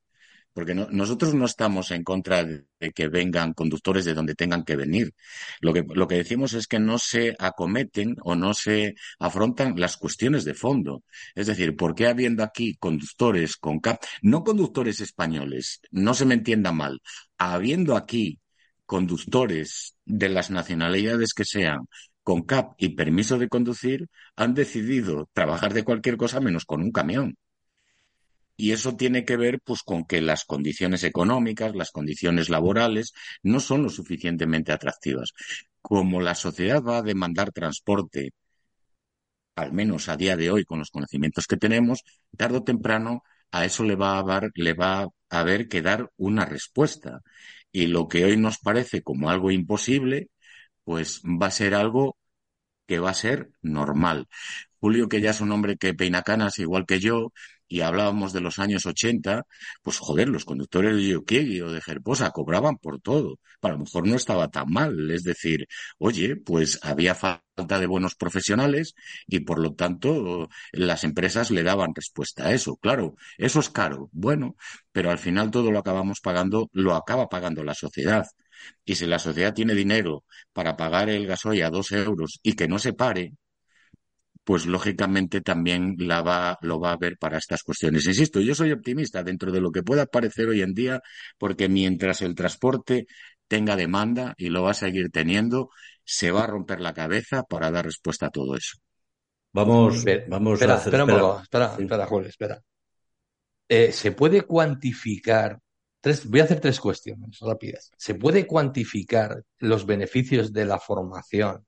Porque nosotros no estamos en contra de, que vengan conductores de donde tengan que venir. Lo que, lo que decimos es que no se acometen o no se afrontan las cuestiones de fondo. Es decir, ¿por qué habiendo aquí conductores con CAP, no conductores españoles, no se me entienda mal, habiendo aquí conductores de las nacionalidades que sean con CAP y permiso de conducir, han decidido trabajar de cualquier cosa menos con un camión. Y eso tiene que ver pues con que las condiciones económicas, las condiciones laborales no son lo suficientemente atractivas. Como la sociedad va a demandar transporte, al menos a día de hoy con los conocimientos que tenemos, tarde o temprano a eso le va a dar, le va a haber que dar una respuesta. Y lo que hoy nos parece como algo imposible, pues va a ser algo que va a ser normal. Julio, que ya es un hombre que peina canas igual que yo, y hablábamos de los años 80, pues joder, los conductores de Yokiegi o de Gerposa cobraban por todo. A lo mejor no estaba tan mal. Es decir, oye, pues había falta de buenos profesionales y por lo tanto las empresas le daban respuesta a eso. Claro, eso es caro. Bueno, pero al final todo lo acabamos pagando, lo acaba pagando la sociedad. Y si la sociedad tiene dinero para pagar el gasoil a dos euros y que no se pare, pues lógicamente también la va, lo va a ver para estas cuestiones. Insisto, yo soy optimista dentro de lo que pueda parecer hoy en día, porque mientras el transporte tenga demanda y lo va a seguir teniendo, se va a romper la cabeza para dar respuesta a todo eso. Vamos, vamos espera, a hacer, espera, espera, espera, espera, Julio, espera. Eh, ¿Se puede cuantificar? Tres, voy a hacer tres cuestiones rápidas. ¿Se puede cuantificar los beneficios de la formación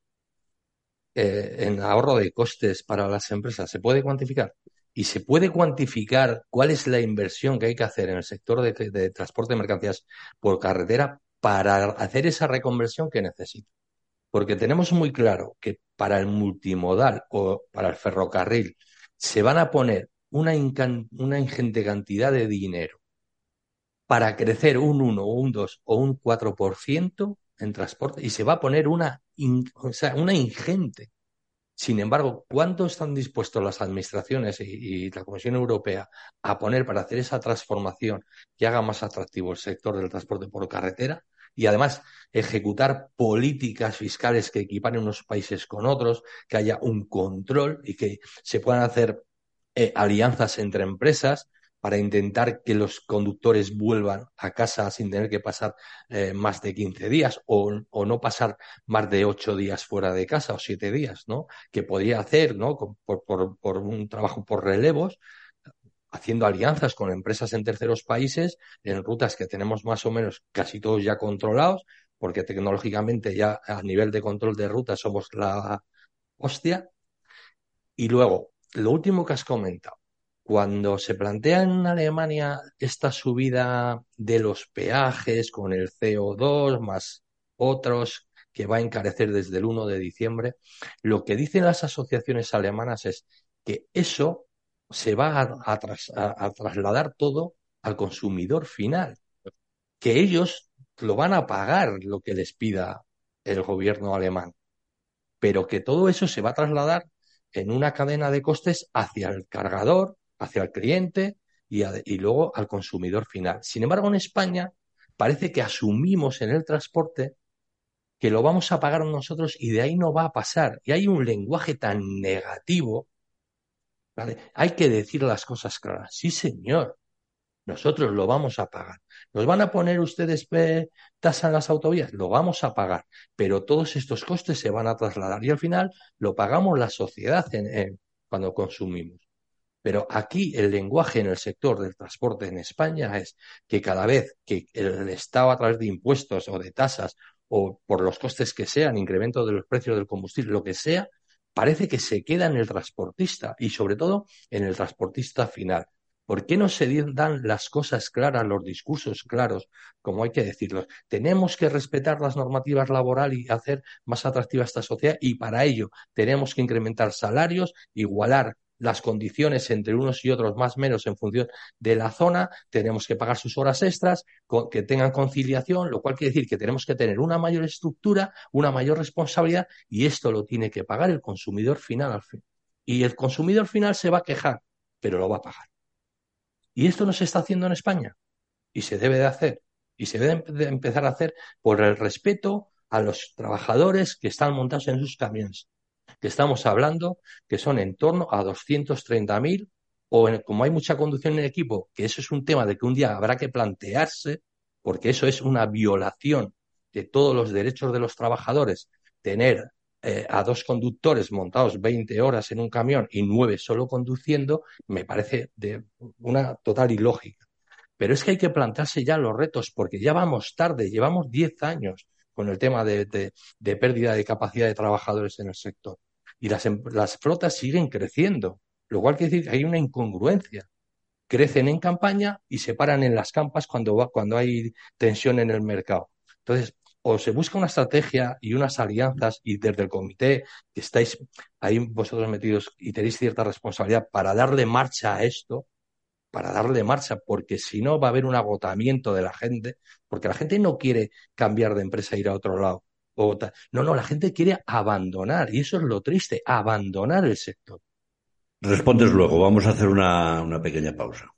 eh, en ahorro de costes para las empresas? ¿Se puede cuantificar? y se puede cuantificar cuál es la inversión que hay que hacer en el sector de, transporte de mercancías por carretera para hacer esa reconversión que necesita. Porque tenemos muy claro que para el multimodal o para el ferrocarril se van a poner una, una ingente cantidad de dinero para crecer un 1 o un 2 o un 4% en transporte y se va a poner una, una ingente. Sin embargo, ¿cuánto están dispuestos las administraciones y, y, la Comisión Europea a poner para hacer esa transformación que haga más atractivo el sector del transporte por carretera? Y además, ejecutar políticas fiscales que equiparen unos países con otros, que haya un control y que se puedan hacer eh, alianzas entre empresas para intentar que los conductores vuelvan a casa sin tener que pasar eh, más de 15 días o, no pasar más de 8 días fuera de casa o 7 días, ¿no? Que podría hacer, ¿no? Por, por, por un trabajo por relevos, haciendo alianzas con empresas en terceros países en rutas que tenemos más o menos casi todos ya controlados, porque tecnológicamente ya a nivel de control de rutas somos la hostia. Y luego, lo último que has comentado, cuando se plantea en Alemania esta subida de los peajes con el CO2 más otros que va a encarecer desde el 1 de diciembre, lo que dicen las asociaciones alemanas es que eso se va a, a, tras, a, a trasladar todo al consumidor final, que ellos lo van a pagar lo que les pida el gobierno alemán, pero que todo eso se va a trasladar en una cadena de costes hacia el cargador, hacia el cliente y, a, y, luego al consumidor final. Sin embargo, en España parece que asumimos en el transporte que lo vamos a pagar nosotros y de ahí no va a pasar. Y hay un lenguaje tan negativo. ¿vale? Hay que decir las cosas claras. Sí, señor. Nosotros lo vamos a pagar. ¿Nos van a poner ustedes tasa en las autovías? Lo vamos a pagar. Pero todos estos costes se van a trasladar y al final lo pagamos la sociedad en, en, cuando consumimos. Pero aquí el lenguaje en el sector del transporte en España es que cada vez que el Estado a través de impuestos o de tasas o por los costes que sean, incremento de los precios del combustible, lo que sea, parece que se queda en el transportista y sobre todo en el transportista final. ¿Por qué no se dan las cosas claras, los discursos claros, como hay que decirlos? Tenemos que respetar las normativas laborales y hacer más atractiva esta sociedad y para ello tenemos que incrementar salarios, igualar las condiciones entre unos y otros más o menos en función de la zona, tenemos que pagar sus horas extras, que tengan conciliación, lo cual quiere decir que tenemos que tener una mayor estructura, una mayor responsabilidad y esto lo tiene que pagar el consumidor final al fin. Y el consumidor final se va a quejar, pero lo va a pagar. Y esto no se está haciendo en España. Y se debe de hacer. Y se debe de empezar a hacer por el respeto a los trabajadores que están montados en sus camiones. Que estamos hablando que son en torno a 230.000 o como hay mucha conducción en el equipo, que eso es un tema de que un día habrá que plantearse, porque eso es una violación de todos los derechos de los trabajadores, tener eh, a dos conductores montados 20 horas en un camión y nueve solo conduciendo, me parece de una total ilógica. Pero es que hay que plantearse ya los retos, porque ya vamos tarde, llevamos 10 años con el tema de, de, pérdida de capacidad de trabajadores en el sector. Y las, las flotas siguen creciendo, lo cual quiere decir que hay una incongruencia. Crecen en campaña y se paran en las campas cuando, va, cuando hay tensión en el mercado. Entonces, o se busca una estrategia y unas alianzas y desde el comité estáis ahí vosotros metidos y tenéis cierta responsabilidad para darle marcha a esto, para darle marcha, porque si no va a haber un agotamiento de la gente, porque la gente no quiere cambiar de empresa e ir a otro lado. O no, no, la gente quiere abandonar, y eso es lo triste, abandonar el sector. Respondes luego, vamos a hacer una, una pequeña pausa.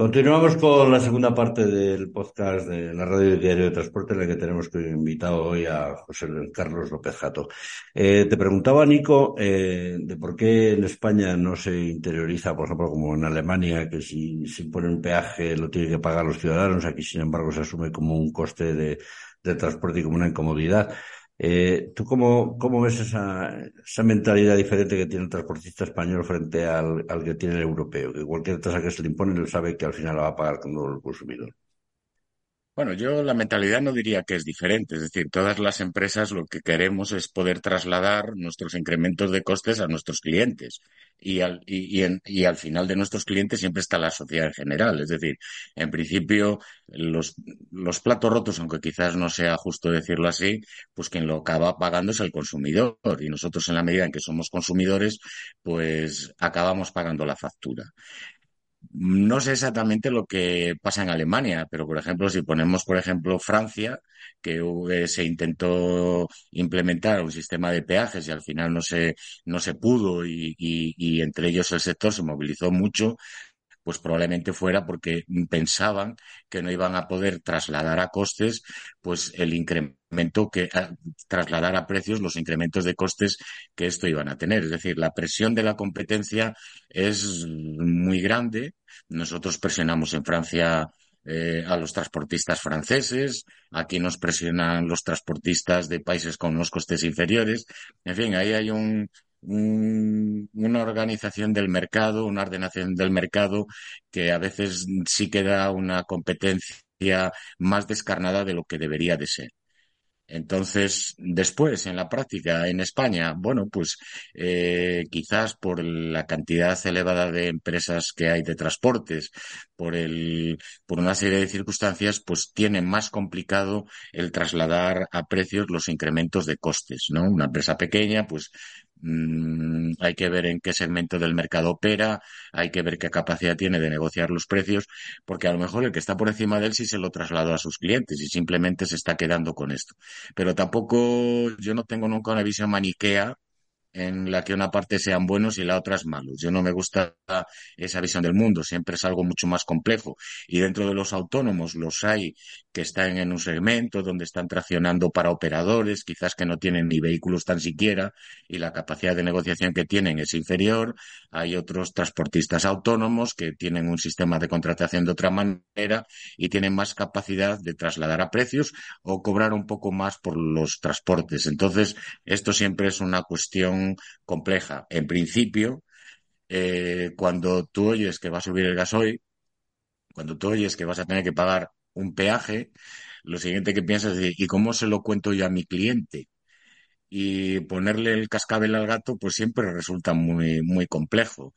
Continuamos con la segunda parte del podcast de la Radio Diario de Transporte, en la que tenemos invitado hoy a José Carlos López Jato. Eh, te preguntaba, Nico, eh, de por qué en España no se interioriza, por ejemplo, como en Alemania, que si se pone un peaje lo tienen que pagar los ciudadanos, aquí sin embargo se asume como un coste de transporte y como una incomodidad. Eh, ¿Tú cómo, cómo ves esa, esa mentalidad diferente que tiene el transportista español frente al, al que tiene el europeo? Que cualquier tasa que se le impone, él sabe que al final la va a pagar con el consumidor. Bueno, yo la mentalidad no diría que es diferente, es decir, todas las empresas lo que queremos es poder trasladar nuestros incrementos de costes a nuestros clientes y al, y, y, y al final de nuestros clientes siempre está la sociedad en general, es decir, en principio los, los platos rotos, aunque quizás no sea justo decirlo así, pues quien lo acaba pagando es el consumidor y nosotros en la medida en que somos consumidores, pues acabamos pagando la factura. No sé exactamente lo que pasa en Alemania, pero por ejemplo, si ponemos, por ejemplo, Francia, que se intentó implementar un sistema de peajes y al final no se, no se pudo y, y, y entre ellos el sector se movilizó mucho, pues probablemente fuera porque pensaban que no iban a poder trasladar a costes pues el incremento que a, trasladar a precios los incrementos de costes que esto iban a tener. Es decir, la presión de la competencia es muy grande. Nosotros presionamos en Francia eh, a los transportistas franceses, aquí nos presionan los transportistas de países con unos costes inferiores. En fin, ahí hay un, un, una organización del mercado, una ordenación del mercado que a veces sí queda una competencia más descarnada de lo que debería de ser. Entonces, después, en la práctica, en España, bueno, pues eh, quizás por la cantidad elevada de empresas que hay de transportes, por el, por una serie de circunstancias, pues tiene más complicado el trasladar a precios los incrementos de costes, ¿no? Una empresa pequeña, pues Mm, hay que ver en qué segmento del mercado opera, hay que ver qué capacidad tiene de negociar los precios, porque a lo mejor el que está por encima de él sí se lo trasladó a sus clientes y simplemente se está quedando con esto. Pero tampoco yo no tengo nunca una visión maniquea en la que una parte sean buenos y la otra es malos. Yo no me gusta esa visión del mundo, siempre es algo mucho más complejo. Y dentro de los autónomos los hay que están en un segmento donde están traccionando para operadores, quizás que no tienen ni vehículos tan siquiera y la capacidad de negociación que tienen es inferior. Hay otros transportistas autónomos que tienen un sistema de contratación de otra manera y tienen más capacidad de trasladar a precios o cobrar un poco más por los transportes. Entonces, esto siempre es una cuestión compleja. En principio, eh, cuando tú oyes que va a subir el gasoil, cuando tú oyes que vas a tener que pagar un peaje, lo siguiente que piensas es, ¿y cómo se lo cuento yo a mi cliente? Y ponerle el cascabel al gato, pues siempre resulta muy, muy complejo.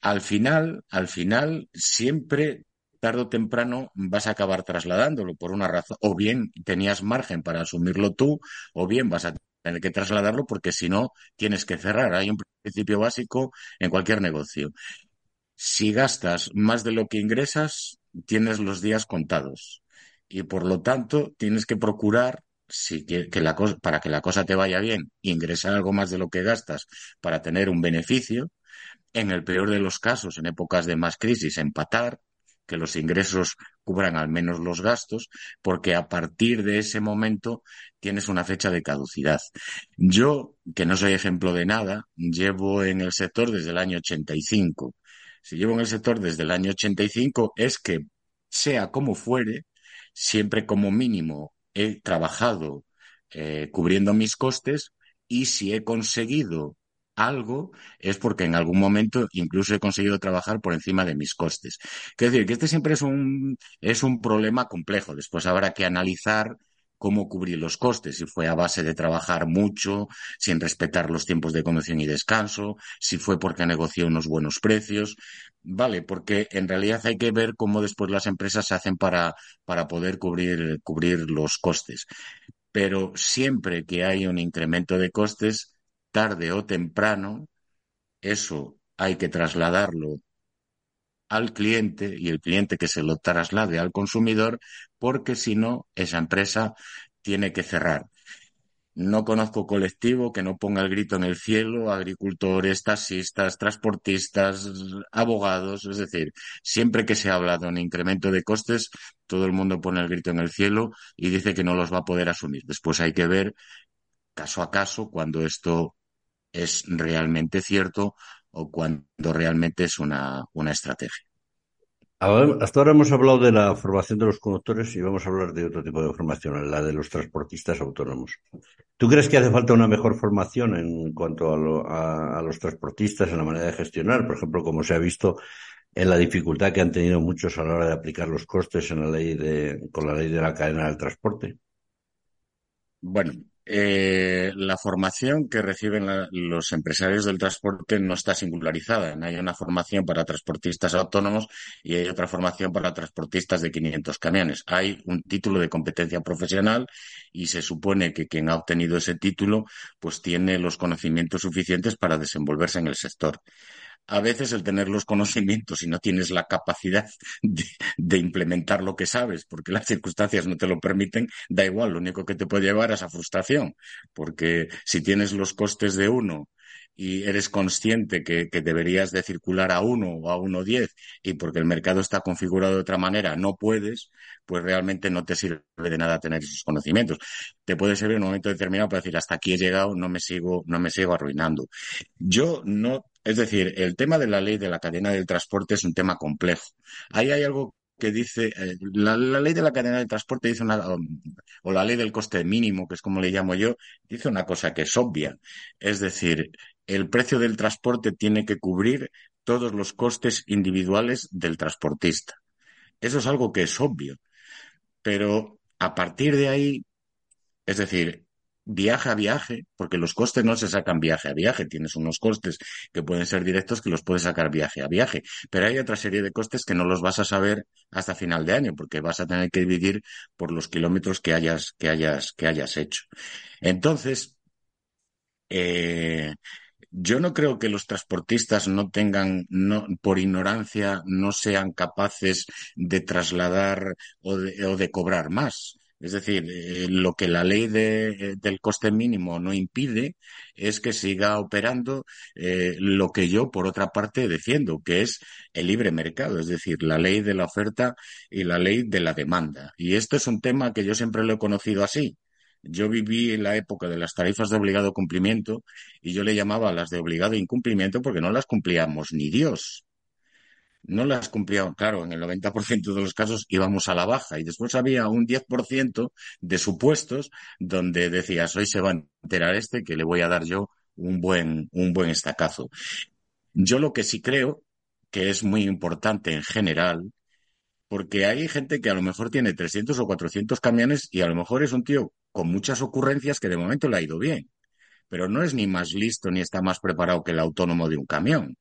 Al final, al final, siempre, tarde o temprano, vas a acabar trasladándolo por una razón. O bien tenías margen para asumirlo tú, o bien vas a tener que trasladarlo porque si no, tienes que cerrar. Hay un principio básico en cualquier negocio. Si gastas más de lo que ingresas, tienes los días contados. Y por lo tanto, tienes que procurar, si que, la cosa, para que la cosa te vaya bien, ingresar algo más de lo que gastas para tener un beneficio. En el peor de los casos, en épocas de más crisis, empatar, que los ingresos cubran al menos los gastos, porque a partir de ese momento tienes una fecha de caducidad. Yo, que no soy ejemplo de nada, llevo en el sector desde el año 85 si llevo en el sector desde el año 85 es que, sea como fuere, siempre como mínimo he trabajado eh, cubriendo mis costes y si he conseguido algo es porque en algún momento incluso he conseguido trabajar por encima de mis costes. Quiero decir que este siempre es un, es un problema complejo. Después habrá que analizar cómo cubrir los costes, si fue a base de trabajar mucho, sin respetar los tiempos de conducción y descanso, si fue porque negoció unos buenos precios, vale, porque en realidad hay que ver cómo después las empresas se hacen para, para poder cubrir, cubrir los costes. Pero siempre que hay un incremento de costes, tarde o temprano, eso hay que trasladarlo al cliente y el cliente que se lo traslade al consumidor, porque si no, esa empresa tiene que cerrar. No conozco colectivo que no ponga el grito en el cielo, agricultores, taxistas, transportistas, abogados, es decir, siempre que se habla de un incremento de costes, todo el mundo pone el grito en el cielo y dice que no los va a poder asumir. Después hay que ver caso a caso cuando esto es realmente cierto o cuando realmente es una, una estrategia. Hasta ahora hemos hablado de la formación de los conductores y vamos a hablar de otro tipo de formación, la de los transportistas autónomos. ¿Tú crees que hace falta una mejor formación en cuanto a, los transportistas en la manera de gestionar? Por ejemplo, como se ha visto en la dificultad que han tenido muchos a la hora de aplicar los costes en la ley de, con la ley de la cadena del transporte. Bueno, eh, la formación que reciben los empresarios del transporte no está singularizada. Hay una formación para transportistas autónomos y hay otra formación para transportistas de 500 camiones. Hay un título de competencia profesional y se supone que quien ha obtenido ese título pues tiene los conocimientos suficientes para desenvolverse en el sector a veces el tener los conocimientos y no tienes la capacidad de, implementar lo que sabes porque las circunstancias no te lo permiten, da igual, lo único que te puede llevar es a frustración, porque si tienes los costes de uno y eres consciente que, deberías de circular a uno o a uno diez y porque el mercado está configurado de otra manera no puedes, pues realmente no te sirve de nada tener esos conocimientos. Te puede servir en un momento determinado para decir hasta aquí he llegado, no me sigo, no me sigo arruinando. Yo no, es decir, el tema de la ley de la cadena del transporte es un tema complejo. Ahí hay algo que dice, eh, la, ley de la cadena del transporte dice una, o la ley del coste mínimo, que es como le llamo yo, dice una cosa que es obvia. Es decir, el precio del transporte tiene que cubrir todos los costes individuales del transportista. Eso es algo que es obvio. Pero a partir de ahí, es decir, viaje a viaje, porque los costes no se sacan viaje a viaje, tienes unos costes que pueden ser directos que los puedes sacar viaje a viaje, pero hay otra serie de costes que no los vas a saber hasta final de año, porque vas a tener que dividir por los kilómetros que hayas, que hayas, que hayas hecho. Entonces, eh, yo no creo que los transportistas no tengan, no, por ignorancia, no sean capaces de trasladar o de, o de cobrar más. Es decir, eh, lo que la ley de, del coste mínimo no impide es que siga operando eh, lo que yo, por otra parte, defiendo, que es el libre mercado, es decir, la ley de la oferta y la ley de la demanda. Y esto es un tema que yo siempre lo he conocido así. Yo viví en la época de las tarifas de obligado cumplimiento y yo le llamaba las de obligado incumplimiento porque no las cumplíamos ni Dios. No las cumplíamos, claro, en el 90% de los casos íbamos a la baja y después había un 10% de supuestos donde decías, hoy se va a enterar este que le voy a dar yo un buen, un buen estacazo. Yo lo que sí creo que es muy importante en general porque hay gente que a lo mejor tiene 300 o 400 camiones y a lo mejor es un tío con muchas ocurrencias que de momento le ha ido bien, pero no es ni más listo ni está más preparado que el autónomo de un camión,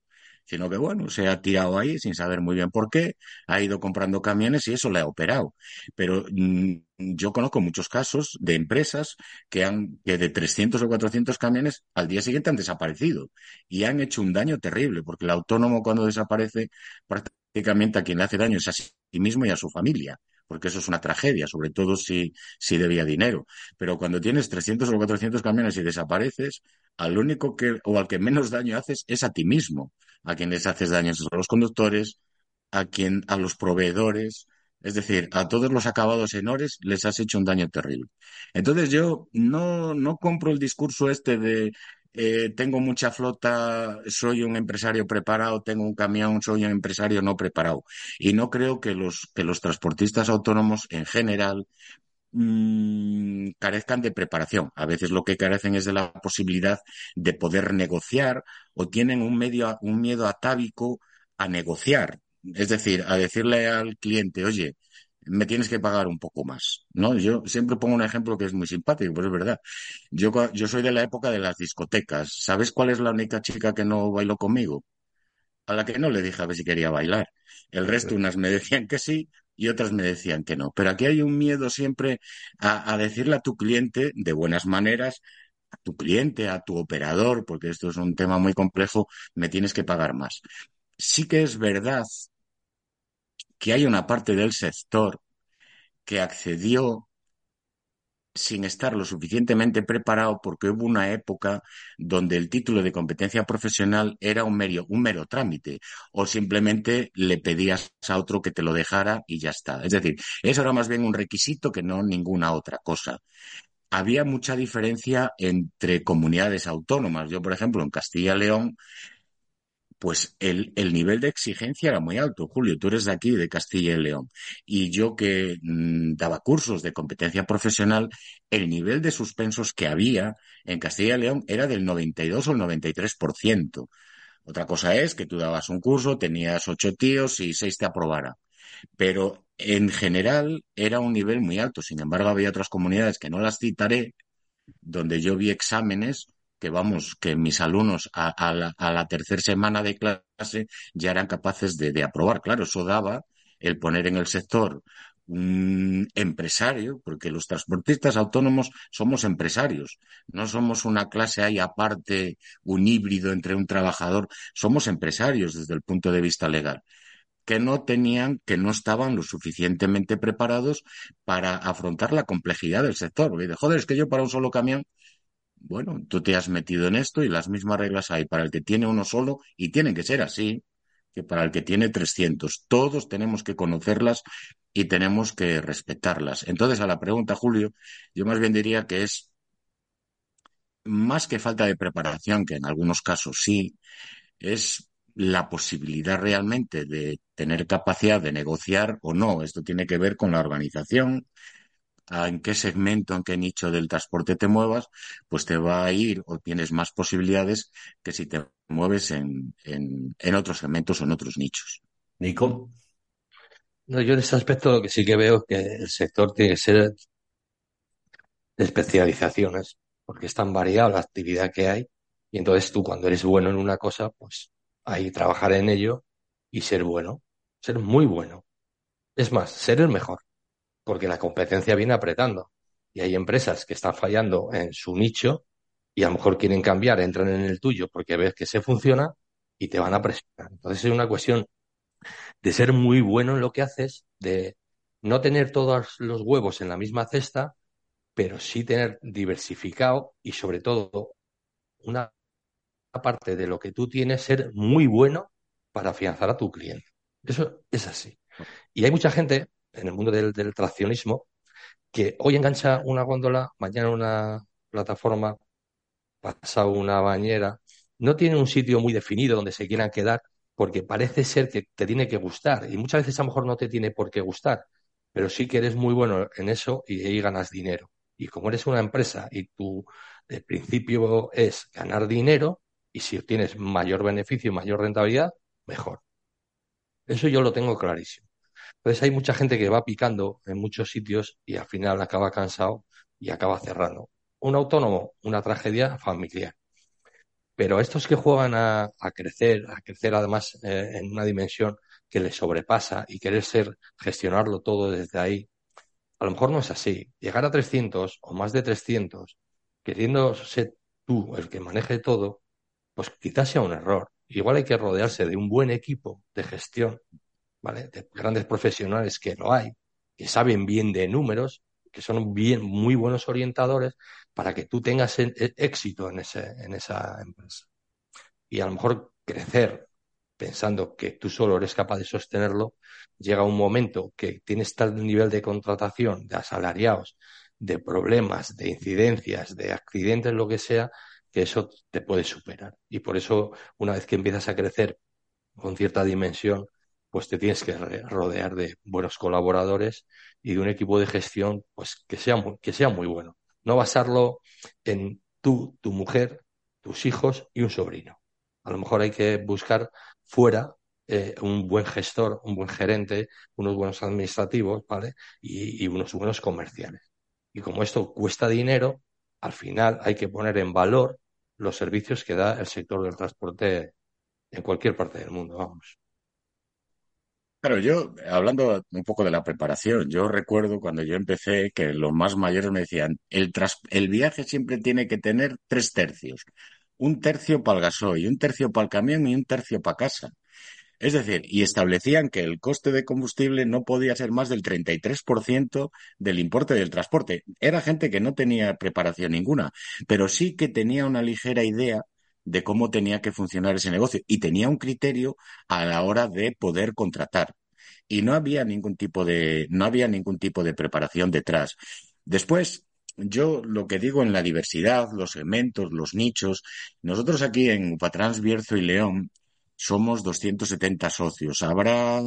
sino que bueno, se ha tirado ahí sin saber muy bien por qué, ha ido comprando camiones y eso le ha operado. Pero mm, yo conozco muchos casos de empresas que han que de 300 o 400 camiones al día siguiente han desaparecido y han hecho un daño terrible, porque el autónomo cuando desaparece prácticamente a quien le hace daño es a sí mismo y a su familia, porque eso es una tragedia, sobre todo si, si debía dinero. Pero cuando tienes 300 o 400 camiones y desapareces, al único que, o al que menos daño haces es a ti mismo. A quienes haces daño a los conductores, a quien, a los proveedores, es decir, a todos los acabados en ores les has hecho un daño terrible. Entonces yo no, no compro el discurso este de eh, tengo mucha flota, soy un empresario preparado, tengo un camión, soy un empresario no preparado. Y no creo que los, que los transportistas autónomos en general mm, carezcan de preparación. A veces lo que carecen es de la posibilidad de poder negociar o tienen un, medio, un miedo atávico a negociar. Es decir, a decirle al cliente, oye, me tienes que pagar un poco más, ¿no? Yo siempre pongo un ejemplo que es muy simpático, pero es verdad. Yo, yo soy de la época de las discotecas. ¿Sabes cuál es la única chica que no bailó conmigo? A la que no le dije a ver si quería bailar. El resto, unas me decían que sí y otras me decían que no. Pero aquí hay un miedo siempre a, a decirle a tu cliente de buenas maneras, a tu cliente, a tu operador, porque esto es un tema muy complejo, me tienes que pagar más. Sí que es verdad que hay una parte del sector que accedió sin estar lo suficientemente preparado porque hubo una época donde el título de competencia profesional era un mero, un mero trámite o simplemente le pedías a otro que te lo dejara y ya está. Es decir, eso era más bien un requisito que no ninguna otra cosa. Había mucha diferencia entre comunidades autónomas. Yo, por ejemplo, en Castilla y León pues el, el, nivel de exigencia era muy alto. Julio, tú eres de aquí, de Castilla y León, y yo que mmm, daba cursos de competencia profesional, el nivel de suspensos que había en Castilla y León era del 92 o el 93%. Otra cosa es que tú dabas un curso, tenías ocho tíos y seis te aprobara. Pero en general era un nivel muy alto. Sin embargo, había otras comunidades que no las citaré, donde yo vi exámenes que vamos, que mis alumnos a, la, a la tercera semana de clase ya eran capaces de, de, aprobar. Claro, eso daba el poner en el sector un empresario, porque los transportistas autónomos somos empresarios, no somos una clase ahí aparte, un híbrido entre un trabajador, somos empresarios desde el punto de vista legal que no tenían, que no estaban lo suficientemente preparados para afrontar la complejidad del sector. Porque, joder, es que yo para un solo camión bueno, tú te has metido en esto y las mismas reglas hay para el que tiene uno solo y tienen que ser así que para el que tiene 300. Todos tenemos que conocerlas y tenemos que respetarlas. Entonces, a la pregunta, Julio, yo más bien diría que es más que falta de preparación, que en algunos casos sí, es la posibilidad realmente de tener capacidad de negociar o no. Esto tiene que ver con la organización, en qué segmento, en qué nicho del transporte te muevas, pues te va a ir o tienes más posibilidades que si te mueves en, en, en otros segmentos o en otros nichos. Nico. No, yo en este aspecto lo que sí que veo es que el sector tiene que ser de especializaciones, porque es tan variada la actividad que hay, y entonces tú cuando eres bueno en una cosa, pues ahí trabajar en ello y ser bueno, ser muy bueno. Es más, ser el mejor porque la competencia viene apretando. Y hay empresas que están fallando en su nicho y a lo mejor quieren cambiar, entran en el tuyo porque ves que se funciona y te van a presionar. Entonces es una cuestión de ser muy bueno en lo que haces, de no tener todos los huevos en la misma cesta, pero sí tener diversificado y sobre todo una parte de lo que tú tienes ser muy bueno para afianzar a tu cliente. Eso es así. Y hay mucha gente en el mundo del, traccionismo que hoy engancha una góndola, mañana una plataforma, pasado una bañera, no tiene un sitio muy definido donde se quieran quedar, porque parece ser que te tiene que gustar, y muchas veces a lo mejor no te tiene por qué gustar, pero sí que eres muy bueno en eso y ahí ganas dinero. Y como eres una empresa y tu el principio es ganar dinero, y si tienes mayor beneficio y mayor rentabilidad, mejor. Eso yo lo tengo clarísimo. Entonces hay mucha gente que va picando en muchos sitios y al final acaba cansado y acaba cerrando. Un autónomo, una tragedia familiar. Pero estos que juegan a, crecer, a crecer además eh, en una dimensión que les sobrepasa y querer ser, gestionarlo todo desde ahí, a lo mejor no es así. Llegar a 300 o más de 300, queriendo ser tú el que maneje todo, pues quizás sea un error. Igual hay que rodearse de un buen equipo de gestión De grandes profesionales que lo hay, que saben bien de números, que son muy buenos orientadores para que tú tengas éxito en, en esa empresa. Y a lo mejor crecer pensando que tú solo eres capaz de sostenerlo, llega un momento que tienes tal nivel de contratación, de asalariados, de problemas, de incidencias, de accidentes, lo que sea, que eso te puede superar. Y por eso, una vez que empiezas a crecer con cierta dimensión, pues te tienes que rodear de buenos colaboradores y de un equipo de gestión pues que sea muy, que sea muy bueno. No basarlo en tú, tu mujer, tus hijos y un sobrino. A lo mejor hay que buscar fuera eh, un buen gestor, un buen gerente, unos buenos administrativos, ¿vale? Y, y unos buenos comerciales. Y como esto cuesta dinero, al final hay que poner en valor los servicios que da el sector del transporte en cualquier parte del mundo, vamos. Claro, yo, hablando un poco de la preparación, yo recuerdo cuando yo empecé que los más mayores me decían, el, tras, el viaje siempre tiene que tener tres tercios. Un tercio para el gasoil, un tercio para el camión y un tercio para casa. Es decir, y establecían que el coste de combustible no podía ser más del 33% del importe del transporte. Era gente que no tenía preparación ninguna, pero sí que tenía una ligera idea de cómo tenía que funcionar ese negocio y tenía un criterio a la hora de poder contratar. Y no había ningún tipo de, no había ningún tipo de preparación detrás. Después, yo lo que digo en la diversidad, los segmentos, los nichos, nosotros aquí en Patrans, Bierzo y León somos 270 socios. Habrá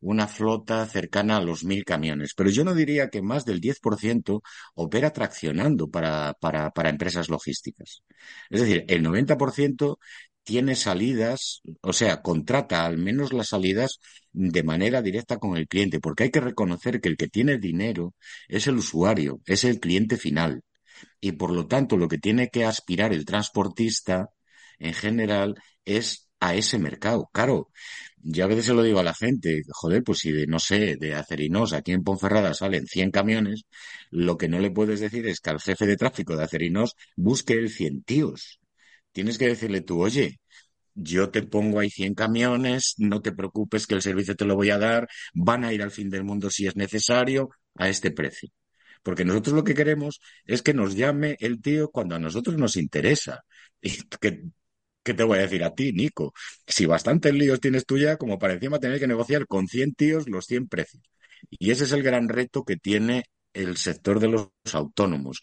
una flota cercana a los mil camiones, pero yo no diría que más del 10% opera traccionando para, para, para empresas logísticas. Es decir, el 90% tiene salidas, o sea, contrata al menos las salidas de manera directa con el cliente, porque hay que reconocer que el que tiene dinero es el usuario, es el cliente final. Y por lo tanto, lo que tiene que aspirar el transportista en general es a ese mercado. Claro, yo a veces se lo digo a la gente, joder, pues si de, no sé, de Acerinos aquí en Ponferrada salen 100 camiones, lo que no le puedes decir es que al jefe de tráfico de Acerinos busque el 100 tíos. Tienes que decirle tú, oye, yo te pongo ahí 100 camiones, no te preocupes que el servicio te lo voy a dar, van a ir al fin del mundo si es necesario, a este precio. Porque nosotros lo que queremos es que nos llame el tío cuando a nosotros nos interesa. Y que ¿qué te voy a decir a ti, Nico? Si bastantes líos tienes tú ya, como para encima tener que negociar con 100 tíos los 100 precios. Y ese es el gran reto que tiene el sector de los autónomos.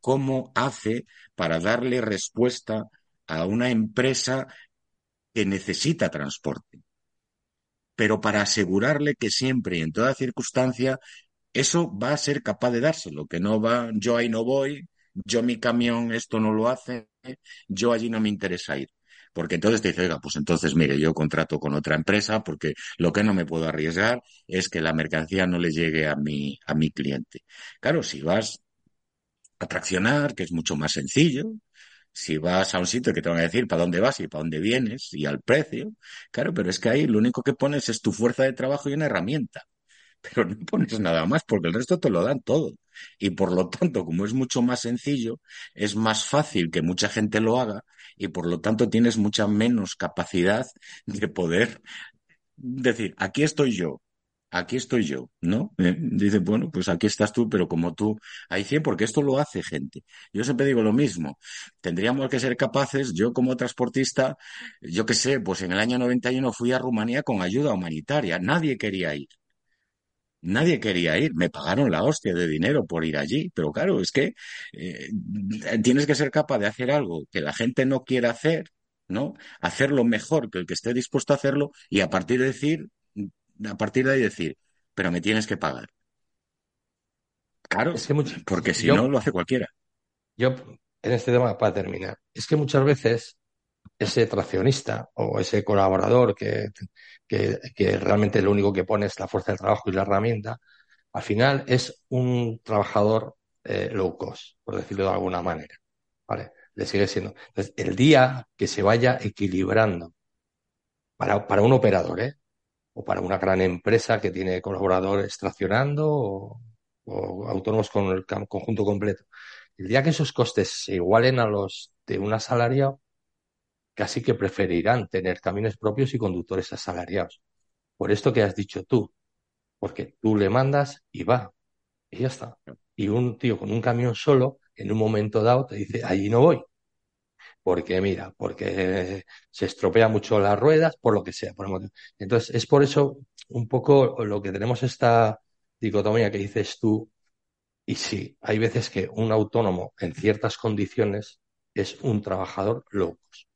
¿Cómo hace para darle respuesta a una empresa que necesita transporte? Pero para asegurarle que siempre y en toda circunstancia eso va a ser capaz de dárselo, que no va, yo ahí no voy, yo mi camión esto no lo hace, yo allí no me interesa ir. Porque entonces te dice, oiga, pues entonces mire, yo contrato con otra empresa porque lo que no me puedo arriesgar es que la mercancía no le llegue a mi, a mi cliente. Claro, si vas a traccionar, que es mucho más sencillo, si vas a un sitio que te van a decir para dónde vas y para dónde vienes y al precio, claro, pero es que ahí lo único que pones es tu fuerza de trabajo y una herramienta pero no pones nada más porque el resto te lo dan todo. Y por lo tanto, como es mucho más sencillo, es más fácil que mucha gente lo haga y por lo tanto tienes mucha menos capacidad de poder decir, aquí estoy yo, aquí estoy yo, ¿no? Eh, dice, bueno, pues aquí estás tú, pero como tú, hay 100 porque esto lo hace gente. Yo siempre digo lo mismo, tendríamos que ser capaces, yo como transportista, yo qué sé, pues en el año 91 fui a Rumanía con ayuda humanitaria, nadie quería ir. Nadie quería ir, me pagaron la hostia de dinero por ir allí, pero claro, es que eh, tienes que ser capaz de hacer algo que la gente no quiera hacer, ¿no? Hacerlo mejor que el que esté dispuesto a hacerlo y a partir de decir, a partir de ahí decir, pero me tienes que pagar. Claro, porque si no lo hace cualquiera. Yo, en este tema, para terminar, es que muchas veces ese traccionista o ese colaborador que, que, realmente lo único que pone es la fuerza de trabajo y la herramienta, al final es un trabajador eh, low cost, por decirlo de alguna manera. ¿Vale? Le sigue siendo. Entonces, el día que se vaya equilibrando para, para un operador, ¿eh? O para una gran empresa que tiene colaboradores traccionando o, o autónomos con el conjunto completo. El día que esos costes se igualen a los de un asalariado, casi que preferirán tener camiones propios y conductores asalariados. Por esto que has dicho tú, porque tú le mandas y va, y ya está. Y un tío con un camión solo, en un momento dado, te dice, allí no voy. Porque mira, porque se estropea mucho las ruedas, por lo que sea. Por Entonces, es por eso un poco lo que tenemos esta dicotomía que dices tú. Y sí, hay veces que un autónomo en ciertas condiciones es un trabajador locos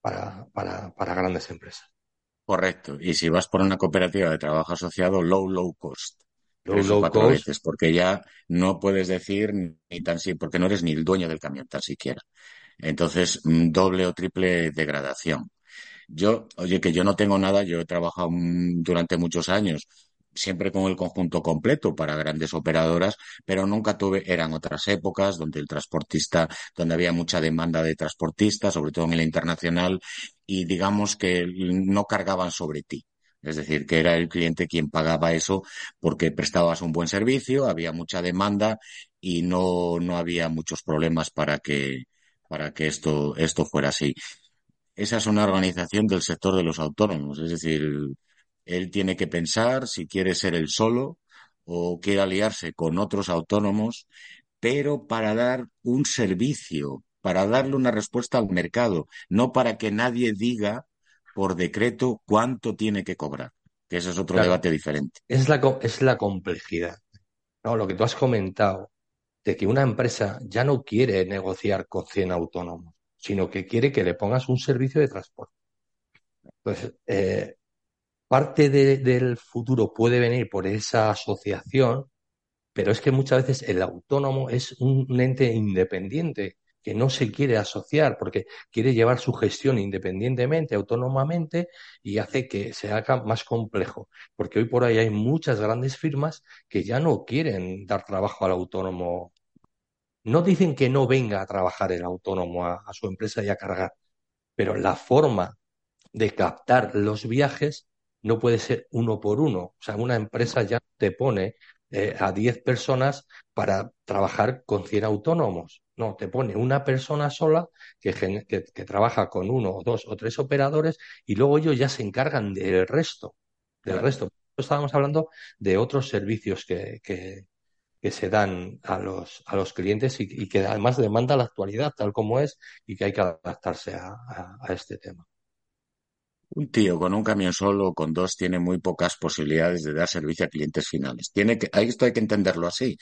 para, para, para grandes empresas. Correcto. Y si vas por una cooperativa de trabajo asociado, low, low cost. Low, low cost. Veces, porque ya no puedes decir ni tan sí, porque no eres ni el dueño del camión, tan siquiera. Entonces, mm, doble o triple degradación. Yo, oye, que yo no tengo nada, yo he trabajado durante muchos años siempre con el conjunto completo para grandes operadoras, pero nunca tuve, eran otras épocas donde el transportista, donde había mucha demanda de transportistas, sobre todo en el internacional, y digamos que no cargaban sobre ti. Es decir, que era el cliente quien pagaba eso porque prestabas un buen servicio, había mucha demanda y no, no había muchos problemas para que, para que esto, esto fuera así. Esa es una organización del sector de los autónomos, es decir, él tiene que pensar si quiere ser él solo o quiere aliarse con otros autónomos, pero para dar un servicio, para darle una respuesta al mercado, no para que nadie diga por decreto cuánto tiene que cobrar, que ese es otro debate diferente. Es la, es la complejidad. No, lo que tú has comentado, que una empresa ya no quiere negociar con 100 autónomos, sino que quiere que le pongas un servicio de transporte. Entonces, eh, parte del futuro puede venir por esa asociación, pero es que muchas veces el autónomo es un ente independiente que no se quiere asociar porque quiere llevar su gestión independientemente, autónomamente, y hace que se haga más complejo. Porque hoy por ahí hay muchas grandes firmas que ya no quieren dar trabajo al autónomo. No dicen que no venga a trabajar el autónomo a, su empresa y a cargar, pero la forma de captar los viajes no puede ser uno por uno. O sea, una empresa ya te pone eh, a 10 personas para trabajar con 100 autónomos. No, te pone una persona sola que, que, trabaja con uno o dos o tres operadores y luego ellos ya se encargan del resto. Del resto. Estábamos hablando de otros servicios que, que, se dan a los, a los clientes y, que además demanda la actualidad tal como es y que hay que adaptarse a, a este tema. Un tío con un camión solo o con dos tiene muy pocas posibilidades de dar servicio a clientes finales. Tiene que, esto hay que entenderlo así.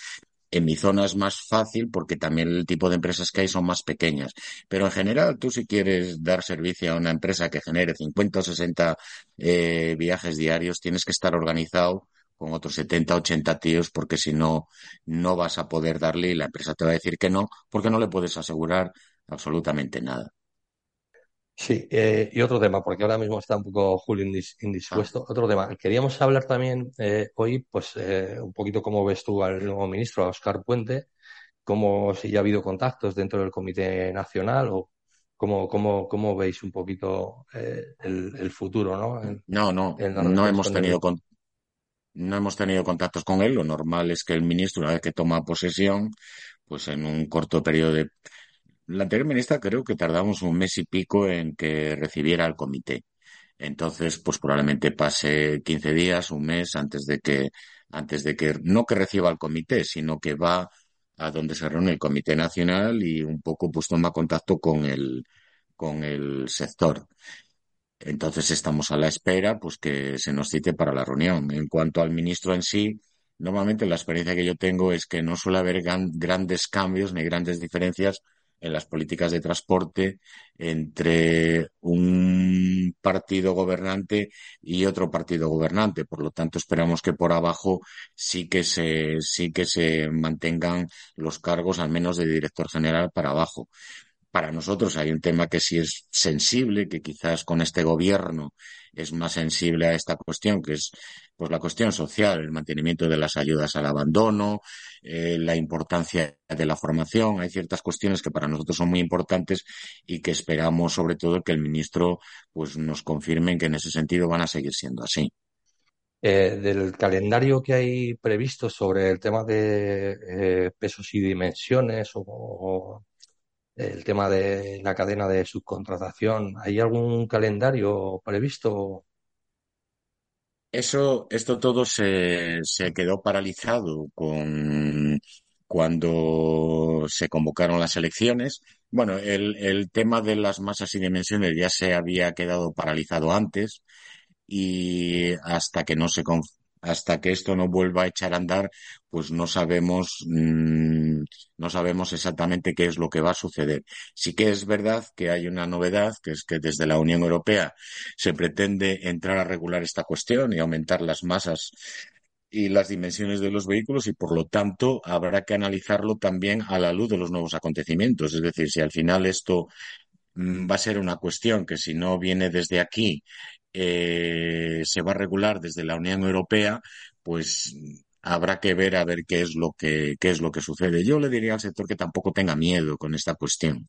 En mi zona es más fácil porque también el tipo de empresas que hay son más pequeñas. Pero en general, tú si quieres dar servicio a una empresa que genere 50 o 60 eh, viajes diarios, tienes que estar organizado con otros 70, 80 tíos, porque si no, no vas a poder darle y la empresa te va a decir que no, porque no le puedes asegurar absolutamente nada. Sí, eh, y otro tema, porque ahora mismo está un poco Julio indispuesto. Ah. Otro tema. Queríamos hablar también eh, hoy, pues, eh, un poquito cómo ves tú al nuevo ministro, a Oscar Puente, cómo si ya ha habido contactos dentro del Comité Nacional o cómo, cómo, cómo veis un poquito el, futuro, ¿no? no, no, no hemos tenido no hemos tenido contactos con él. Lo normal es que el ministro, una vez que toma posesión, pues en un corto periodo de la anterior ministra creo que tardamos un mes y pico en que recibiera el comité. Entonces, pues probablemente pase 15 días, un mes antes de que, antes de que, no que reciba el comité, sino que va a donde se reúne el Comité Nacional y un poco pues toma contacto con el, con el sector. Entonces estamos a la espera pues que se nos cite para la reunión. En cuanto al ministro en sí, normalmente la experiencia que yo tengo es que no suele haber grandes cambios ni grandes diferencias en las políticas de transporte entre un partido gobernante y otro partido gobernante. Por lo tanto, esperamos que por abajo sí que se, sí que se mantengan los cargos, al menos de director general para abajo para nosotros hay un tema que sí es sensible, que quizás con este gobierno es más sensible a esta cuestión, que es pues la cuestión social, el mantenimiento de las ayudas al abandono, eh, la importancia de la formación. Hay ciertas cuestiones que para nosotros son muy importantes y que esperamos sobre todo que el ministro pues nos confirme que en ese sentido van a seguir siendo así. Eh, del calendario que hay previsto sobre el tema de eh, pesos y dimensiones o el tema de la cadena de subcontratación. ¿Hay algún calendario previsto? Eso, esto todo se, se quedó paralizado con cuando se convocaron las elecciones. Bueno, el, el tema de las masas y dimensiones ya se había quedado paralizado antes y hasta que no se, hasta que esto no vuelva a echar a andar, pues no sabemos, mm, no sabemos exactamente qué es lo que va a suceder. Sí que es verdad que hay una novedad, que es que desde la Unión Europea se pretende entrar a regular esta cuestión y aumentar las masas y las dimensiones de los vehículos y por lo tanto habrá que analizarlo también a la luz de los nuevos acontecimientos. Es decir, si al final esto mm, va a ser una cuestión que si no viene desde aquí eh, se va a regular desde la Unión Europea, pues habrá que ver a ver qué es lo que qué es lo que sucede. Yo le diría al sector que tampoco tenga miedo con esta cuestión,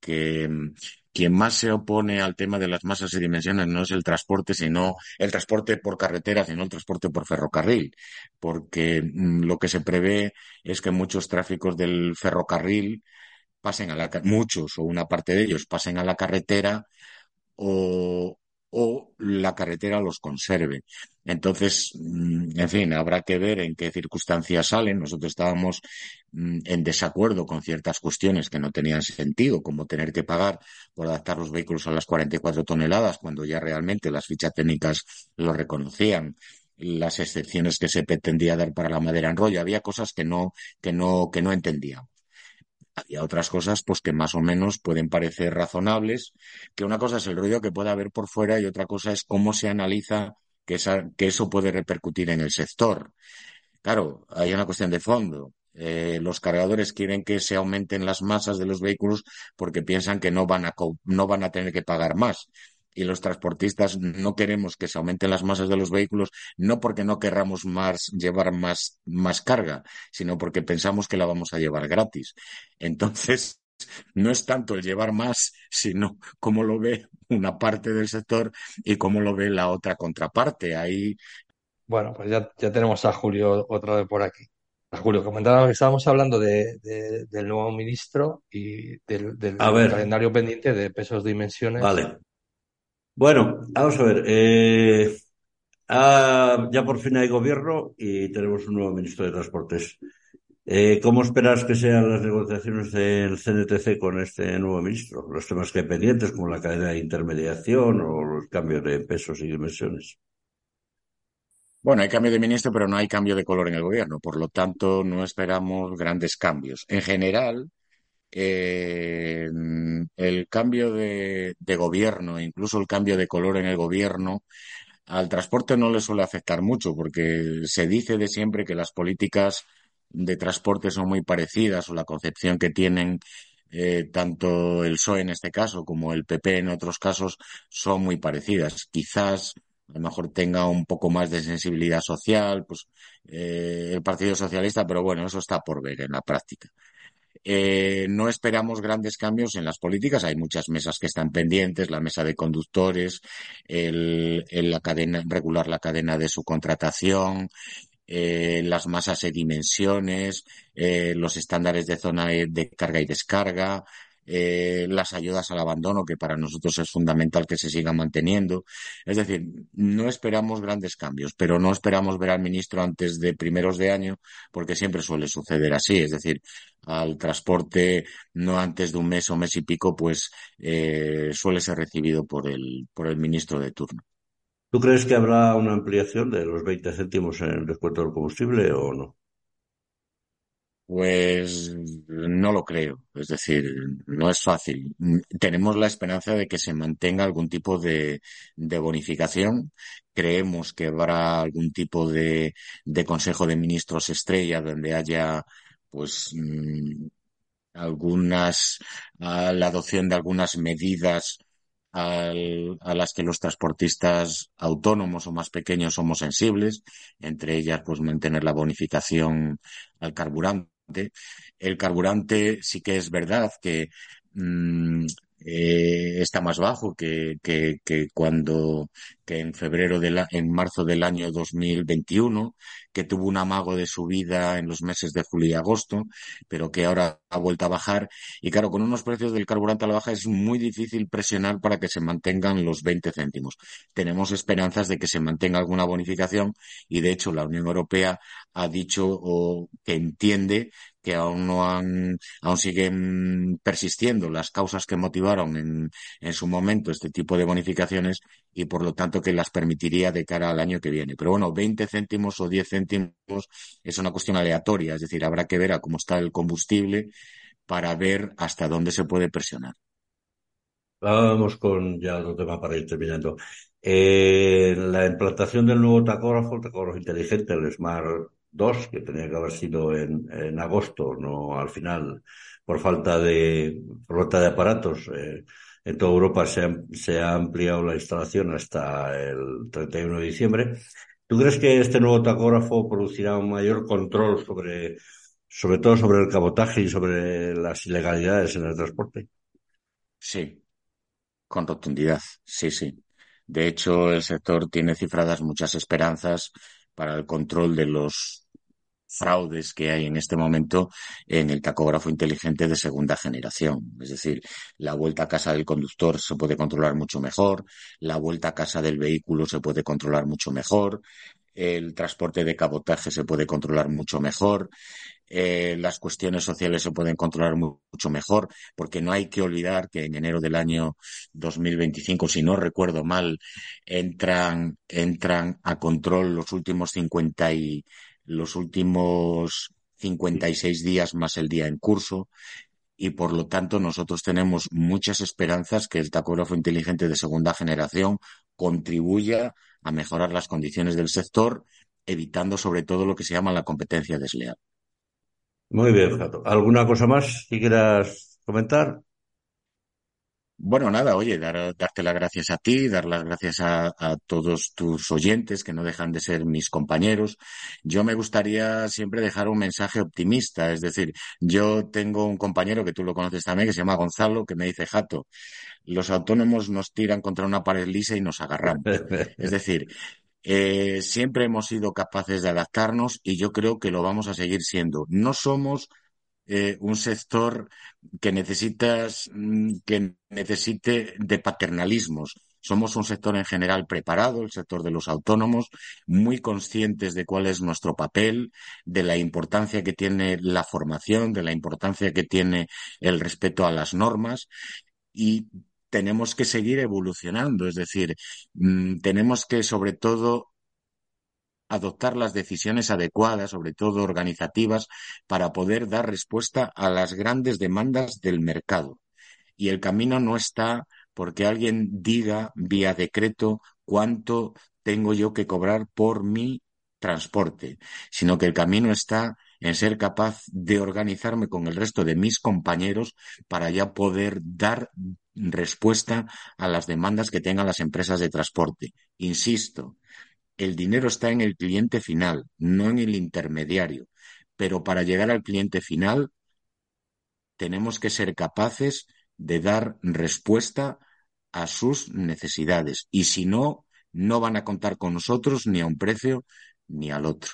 que mm, quien más se opone al tema de las masas y dimensiones no es el transporte, sino el transporte por carretera, sino el transporte por ferrocarril, porque mm, lo que se prevé es que muchos tráficos del ferrocarril pasen a la muchos o una parte de ellos pasen a la carretera o, o la carretera los conserve. Entonces, mm, en fin, habrá que ver en qué circunstancias salen. Nosotros estábamos mm, en desacuerdo con ciertas cuestiones que no tenían sentido, como tener que pagar por adaptar los vehículos a las 44 toneladas, cuando ya realmente las fichas técnicas lo reconocían las excepciones que se pretendía dar para la madera en rollo. Había cosas que no, que no, que no entendíamos. Había otras cosas pues que más o menos pueden parecer razonables, que una cosa es el ruido que puede haber por fuera y otra cosa es cómo se analiza que, eso puede repercutir en el sector. Claro, hay una cuestión de fondo. Eh, los cargadores quieren que se aumenten las masas de los vehículos porque piensan que no van a, no van a tener que pagar más y los transportistas no queremos que se aumenten las masas de los vehículos, no porque no querramos más llevar más, más carga, sino porque pensamos que la vamos a llevar gratis. Entonces, no es tanto el llevar más, sino cómo lo ve una parte del sector y cómo lo ve la otra contraparte. Ahí. Bueno, pues ya, ya tenemos a Julio otra vez por aquí. A Julio, comentaba que estábamos hablando de, del nuevo ministro y del, del calendario pendiente de pesos dimensiones. Vale. Bueno, vamos a ver. Eh, ah, ya por fin hay gobierno y tenemos un nuevo ministro de Transportes. Eh, ¿Cómo esperas que sean las negociaciones del CNTC con este nuevo ministro? Los temas que hay pendientes, como la cadena de intermediación o los cambios de pesos y dimensiones. Bueno, hay cambio de ministro, pero no hay cambio de color en el gobierno. Por lo tanto, no esperamos grandes cambios. En general, eh, el cambio de, gobierno, incluso el cambio de color en el gobierno, al transporte no le suele afectar mucho porque se dice de siempre que las políticas de transporte son muy parecidas o la concepción que tienen eh, tanto el PSOE en este caso como el PP en otros casos son muy parecidas. Quizás a lo mejor tenga un poco más de sensibilidad social, pues eh, el Partido Socialista, pero bueno, eso está por ver en la práctica. Eh, no esperamos grandes cambios en las políticas. Hay muchas mesas que están pendientes, la mesa de conductores, el, la cadena, regular la cadena de su contratación, eh, las masas y dimensiones, eh, los estándares de zona de carga y descarga, eh, las ayudas al abandono, que para nosotros es fundamental que se sigan manteniendo. Es decir, no esperamos grandes cambios, pero no esperamos ver al ministro antes de primeros de año, porque siempre suele suceder así. Es decir, al transporte no antes de un mes o mes y pico, pues eh, suele ser recibido por el, por el ministro de turno. ¿Tú crees que habrá una ampliación de los 20 céntimos en el descuento del combustible o no? Pues no lo creo, es decir, no es fácil. Tenemos la esperanza de que se mantenga algún tipo de, bonificación. Creemos que habrá algún tipo de, Consejo de Ministros estrella donde haya, pues, mm, algunas, la adopción de algunas medidas a las que los transportistas autónomos o más pequeños somos sensibles, entre ellas, pues, mantener la bonificación al carburante el carburante sí que es verdad que mm, eh, está más bajo que, que, que, cuando que en febrero de la, en marzo del año 2021, que tuvo un amago de subida en los meses de julio y agosto, pero que ahora ha vuelto a bajar. Y claro, con unos precios del carburante a la baja es muy difícil presionar para que se mantengan los 20 céntimos. Tenemos esperanzas de que se mantenga alguna bonificación y de hecho la Unión Europea ha dicho o que entiende que aún no han, aún siguen persistiendo las causas que motivaron en, en su momento este tipo de bonificaciones y por lo tanto que las permitiría de cara al año que viene. Pero bueno, 20 céntimos o 10 céntimos es una cuestión aleatoria, es decir, habrá que ver a cómo está el combustible para ver hasta dónde se puede presionar. Vamos con ya otro tema para ir terminando. Eh, la implantación del nuevo tacógrafo, el tacógrafo inteligente, el Smart 2, que tenía que haber sido en, en agosto, no al final, por falta de, por falta de aparatos. Eh, en toda Europa se ha, se ha ampliado la instalación hasta el 31 de diciembre. ¿Tú crees que este nuevo tacógrafo producirá un mayor control sobre, sobre todo sobre el cabotaje y sobre las ilegalidades en el transporte? Sí, con rotundidad, sí, sí. De hecho, el sector tiene cifradas muchas esperanzas para el control de los fraudes que hay en este momento en el tacógrafo inteligente de segunda generación. Es decir, la vuelta a casa del conductor se puede controlar mucho mejor, la vuelta a casa del vehículo se puede controlar mucho mejor, el transporte de cabotaje se puede controlar mucho mejor, eh, las cuestiones sociales se pueden controlar mucho mejor, porque no hay que olvidar que en enero del año 2025, si no recuerdo mal, entran, entran a control los últimos 50 los últimos 56 días más el día en curso. y por lo tanto nosotros tenemos muchas esperanzas que el tacógrafo inteligente de segunda generación contribuya a mejorar las condiciones del sector, evitando sobre todo lo que se llama la competencia desleal. Muy bien, Jato. ¿Alguna cosa más que quieras comentar? Bueno, nada, oye, dar, darte las gracias a ti, dar las gracias a, a, todos tus oyentes que no dejan de ser mis compañeros. Yo me gustaría siempre dejar un mensaje optimista, es decir, yo tengo un compañero que tú lo conoces también, que se llama Gonzalo, que me dice, Jato, los autónomos nos tiran contra una pared lisa y nos agarramos. es decir, eh, siempre hemos sido capaces de adaptarnos y yo creo que lo vamos a seguir siendo. No somos eh, un sector que necesitas, mm, que necesite de paternalismos. Somos un sector en general preparado, el sector de los autónomos, muy conscientes de cuál es nuestro papel, de la importancia que tiene la formación, de la importancia que tiene el respeto a las normas y tenemos que seguir evolucionando, es decir, mm, tenemos que sobre todo adoptar las decisiones adecuadas, sobre todo organizativas, para poder dar respuesta a las grandes demandas del mercado. Y el camino no está porque alguien diga vía decreto cuánto tengo yo que cobrar por mi transporte, sino que el camino está en ser capaz de organizarme con el resto de mis compañeros para ya poder dar respuesta a las demandas que tengan las empresas de transporte. Insisto, el dinero está en el cliente final, no en el intermediario. Pero para llegar al cliente final, tenemos que ser capaces de dar respuesta a sus necesidades. Y si no, no van a contar con nosotros ni a un precio ni al otro.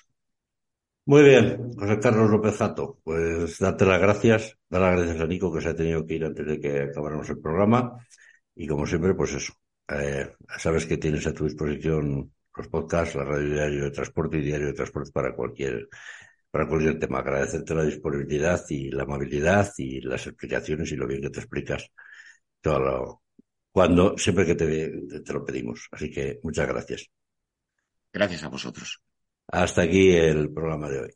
Muy bien, José Carlos López Jato, pues date las gracias, dar las gracias a Nico que se ha tenido que ir antes de que acabáramos el programa y como siempre, pues eso, eh, sabes que tienes a tu disposición los podcasts, la radio diario de transporte y diario de transporte para cualquier, para cualquier tema. Agradecerte la disponibilidad y la amabilidad y las explicaciones y lo bien que te explicas todo lo, cuando, siempre que te, te lo pedimos. Así que muchas gracias. Gracias a vosotros. Hasta aquí el programa de hoy.